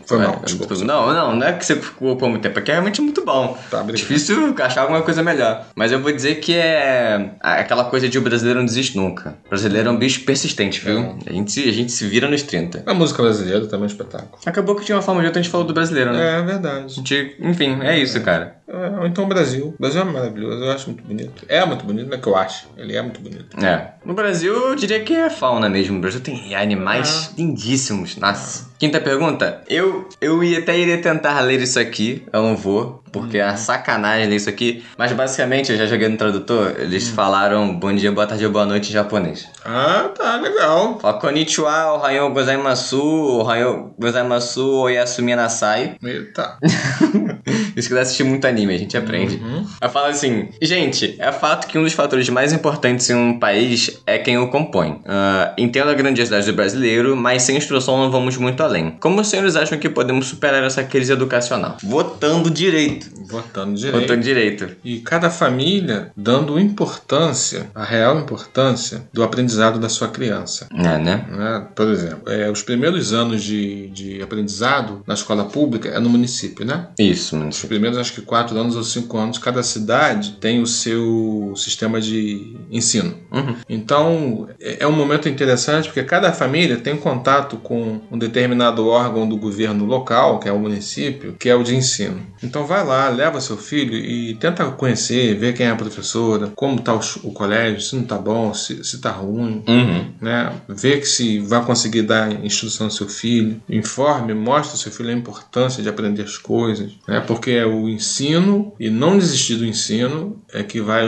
Foi mal, é, Não, não, não é que você ficou muito tempo, é que é realmente muito bom. Tá, Difícil achar alguma coisa melhor. Mas eu vou dizer que é aquela coisa de o brasileiro não desiste nunca. O brasileiro é um bicho persistente, viu? É. A, gente, a gente se vira nos 30. A música brasileira também é um espetáculo. Acabou que tinha uma forma de outra, a gente falou do brasileiro, né? É, verdade. Gente, enfim, é isso, cara. É, então o Brasil. O Brasil é maravilhoso, eu acho muito bonito. É muito bonito, não é que eu acho. Ele é muito bonito. É. No Brasil, eu diria que é fauna mesmo. O Brasil tem animais ah. lindíssimos. Nossa. Quinta pergunta. Eu, eu ia, até iria tentar ler isso aqui. Eu não vou porque é sacanagem ler isso aqui. Mas basicamente, eu já joguei no tradutor, eles hum. falaram bom dia, boa tarde, boa noite em japonês. Ah, tá, legal. Fala konnichiwa, ohayou gozaimasu, ohayou gozaimasu, oyasumi nasai. Eita. Isso que assistir muito anime, a gente aprende. Uhum. Ela fala assim, gente, é fato que um dos fatores mais importantes em um país é quem o compõe. Uh, entendo a grandiosidade do brasileiro, mas sem instrução não vamos muito além. Como os senhores acham que podemos superar essa crise educacional? Votando direito direito. Votando direito. Votando direito. E cada família dando importância, a real importância do aprendizado da sua criança. É, né? É, por exemplo, é, os primeiros anos de, de aprendizado na escola pública é no município, né? Isso, município. Os primeiros, acho que quatro anos ou cinco anos, cada cidade tem o seu sistema de ensino. Uhum. Então, é, é um momento interessante porque cada família tem contato com um determinado órgão do governo local, que é o município, que é o de ensino. Então, vai lá, leva seu filho e tenta conhecer, ver quem é a professora, como está o, o, colégio, se não está bom, se, está ruim, uhum. né? Ver que se vai conseguir dar instrução ao seu filho, informe, mostre ao seu filho a importância de aprender as coisas, né? Porque é o ensino e não desistir do ensino é que vai,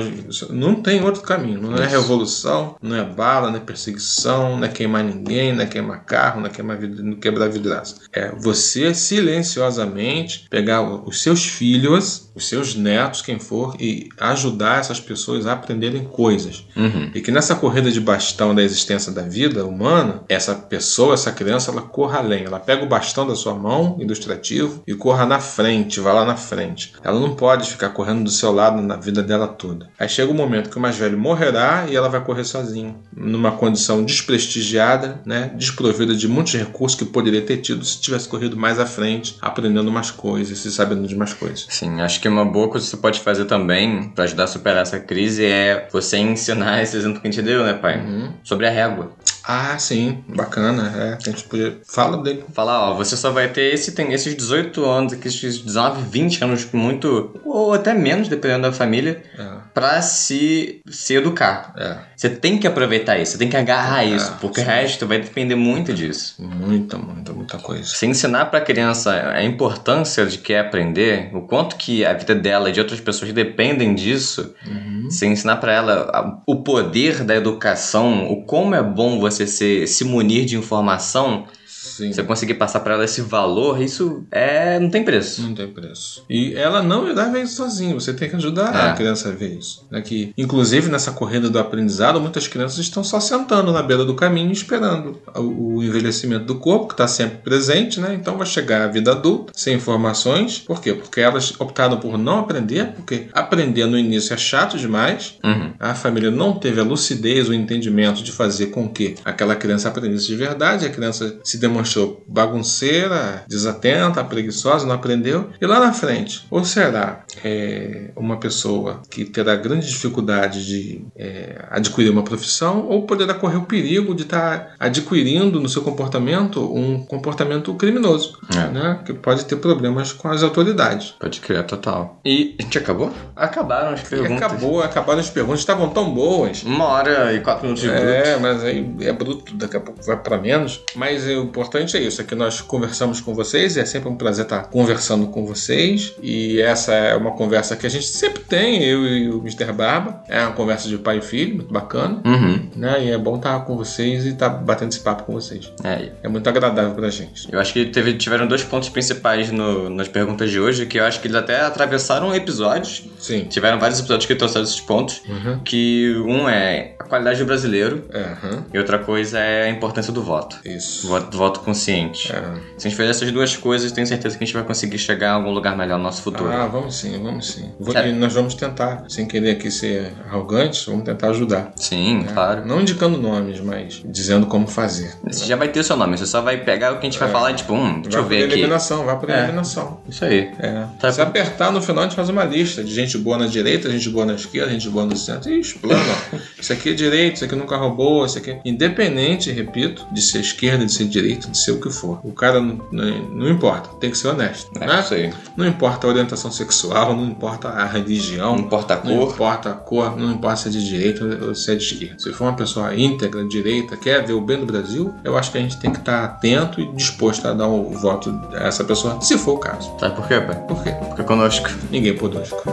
não tem outro caminho, não é revolução, não é bala, não é perseguição, não é queimar ninguém, não é queimar carro, não é queimar, não quebrar vidraça. É você silenciosamente pegar os seus filhos, os seus netos, quem for, e ajudar essas pessoas a aprenderem coisas. Uhum. E que nessa corrida de bastão da existência da vida humana, essa pessoa, essa criança, ela corra além. Ela pega o bastão da sua mão, ilustrativo, e corra na frente, vá lá na frente. Ela não pode ficar correndo do seu lado na vida dela toda. Aí chega o um momento que o mais velho morrerá e ela vai correr sozinha, numa condição desprestigiada, né, desprovida de muitos recursos que poderia ter tido se tivesse corrido mais à frente, aprendendo mais coisas, se sabendo de mais coisas. Sim, acho que uma boa coisa que você pode fazer também para ajudar a superar essa crise é você ensinar esse exemplo que a gente deu, né, pai? Uhum. Sobre a régua. Ah, sim, bacana. É, a gente podia. Fala dele. Falar, ó, você só vai ter esse, tem esses 18 anos, aqui, esses 19, 20 anos, muito. Ou até menos, dependendo da família, é. pra se, se educar. É. Você tem que aproveitar isso, você tem que agarrar é, isso, porque sim. o resto vai depender muito disso. Muita, muita, muita coisa. Você ensinar pra criança a importância de que é aprender, o quanto que a vida dela e de outras pessoas dependem disso, uhum. você ensinar pra ela o poder da educação, o como é bom você você se, se munir de informação Sim. Você conseguir passar para ela esse valor, isso é não tem preço. Não tem preço. E ela não irá ver isso sozinha, você tem que ajudar é. a criança a ver isso. Né? Que, inclusive, nessa corrida do aprendizado, muitas crianças estão só sentando na beira do caminho esperando o, envelhecimento do corpo, que está sempre presente, né? Então vai chegar a vida adulta, sem informações. Por quê? Porque elas optaram por não aprender, porque aprender no início é chato demais. Uhum. A família não teve a lucidez, o entendimento de fazer com que aquela criança aprendesse de verdade, a criança se demonstrasse mostrou bagunceira, desatenta, preguiçosa, não aprendeu. E lá na frente, ou será é, uma pessoa que terá grande dificuldade de é, adquirir uma profissão, ou poderá correr o perigo de estar tá adquirindo no seu comportamento um comportamento criminoso, é. né? Que pode ter problemas com as autoridades. Pode criar total. E a gente acabou? Acabaram as perguntas. Acabou, acabaram as perguntas, estavam tão boas. Uma hora e quatro minutos de bruto. É, mas aí é bruto, daqui a pouco vai para menos. Mas o importante é isso, é que nós conversamos com vocês e é sempre um prazer estar conversando com vocês. E essa é uma conversa que a gente sempre tem, eu e o Mr. Barba. É uma conversa de pai e filho, muito bacana. Uhum. Né? E é bom estar com vocês e estar batendo esse papo com vocês. É, é muito agradável pra gente. Eu acho que teve, tiveram dois pontos principais no, nas perguntas de hoje, que eu acho que eles até atravessaram episódios. Sim. Tiveram vários episódios que trouxeram esses pontos. Uhum. Que um é a qualidade do brasileiro. Uhum. E outra coisa é a importância do voto. Isso. Voto, voto consciente. É. Se a gente fizer essas duas coisas, tenho certeza que a gente vai conseguir chegar a algum lugar melhor no nosso futuro. Ah, vamos sim, vamos sim. E nós vamos tentar, sem querer aqui ser arrogantes, vamos tentar ajudar. Sim, né? claro. Não indicando nomes, mas dizendo como fazer. Você já vai ter o seu nome, você só vai pegar o que a gente vai é. falar e tipo, hum, deixa vai eu ver aqui. eliminação, vai por é. eliminação. Isso aí. É. Tá Se apertar no final, a gente faz uma lista de gente boa na direita, gente boa na esquerda, gente boa no centro e explana. isso aqui é direito, isso aqui nunca roubou, isso aqui. Independente, repito, de ser esquerda, de ser direita, de ser o que for. O cara não, não, não importa, tem que ser honesto. É, né? isso aí. Não importa a orientação sexual, não importa a religião, não importa a cor, não importa a cor, não importa se é de direita ou se é de esquerda. Se for uma pessoa íntegra, direita, quer ver o bem do Brasil, eu acho que a gente tem que estar atento e disposto a dar o voto a essa pessoa, se for o caso. Sabe por quê, pai? Por quê? Porque conosco. Ninguém conosco.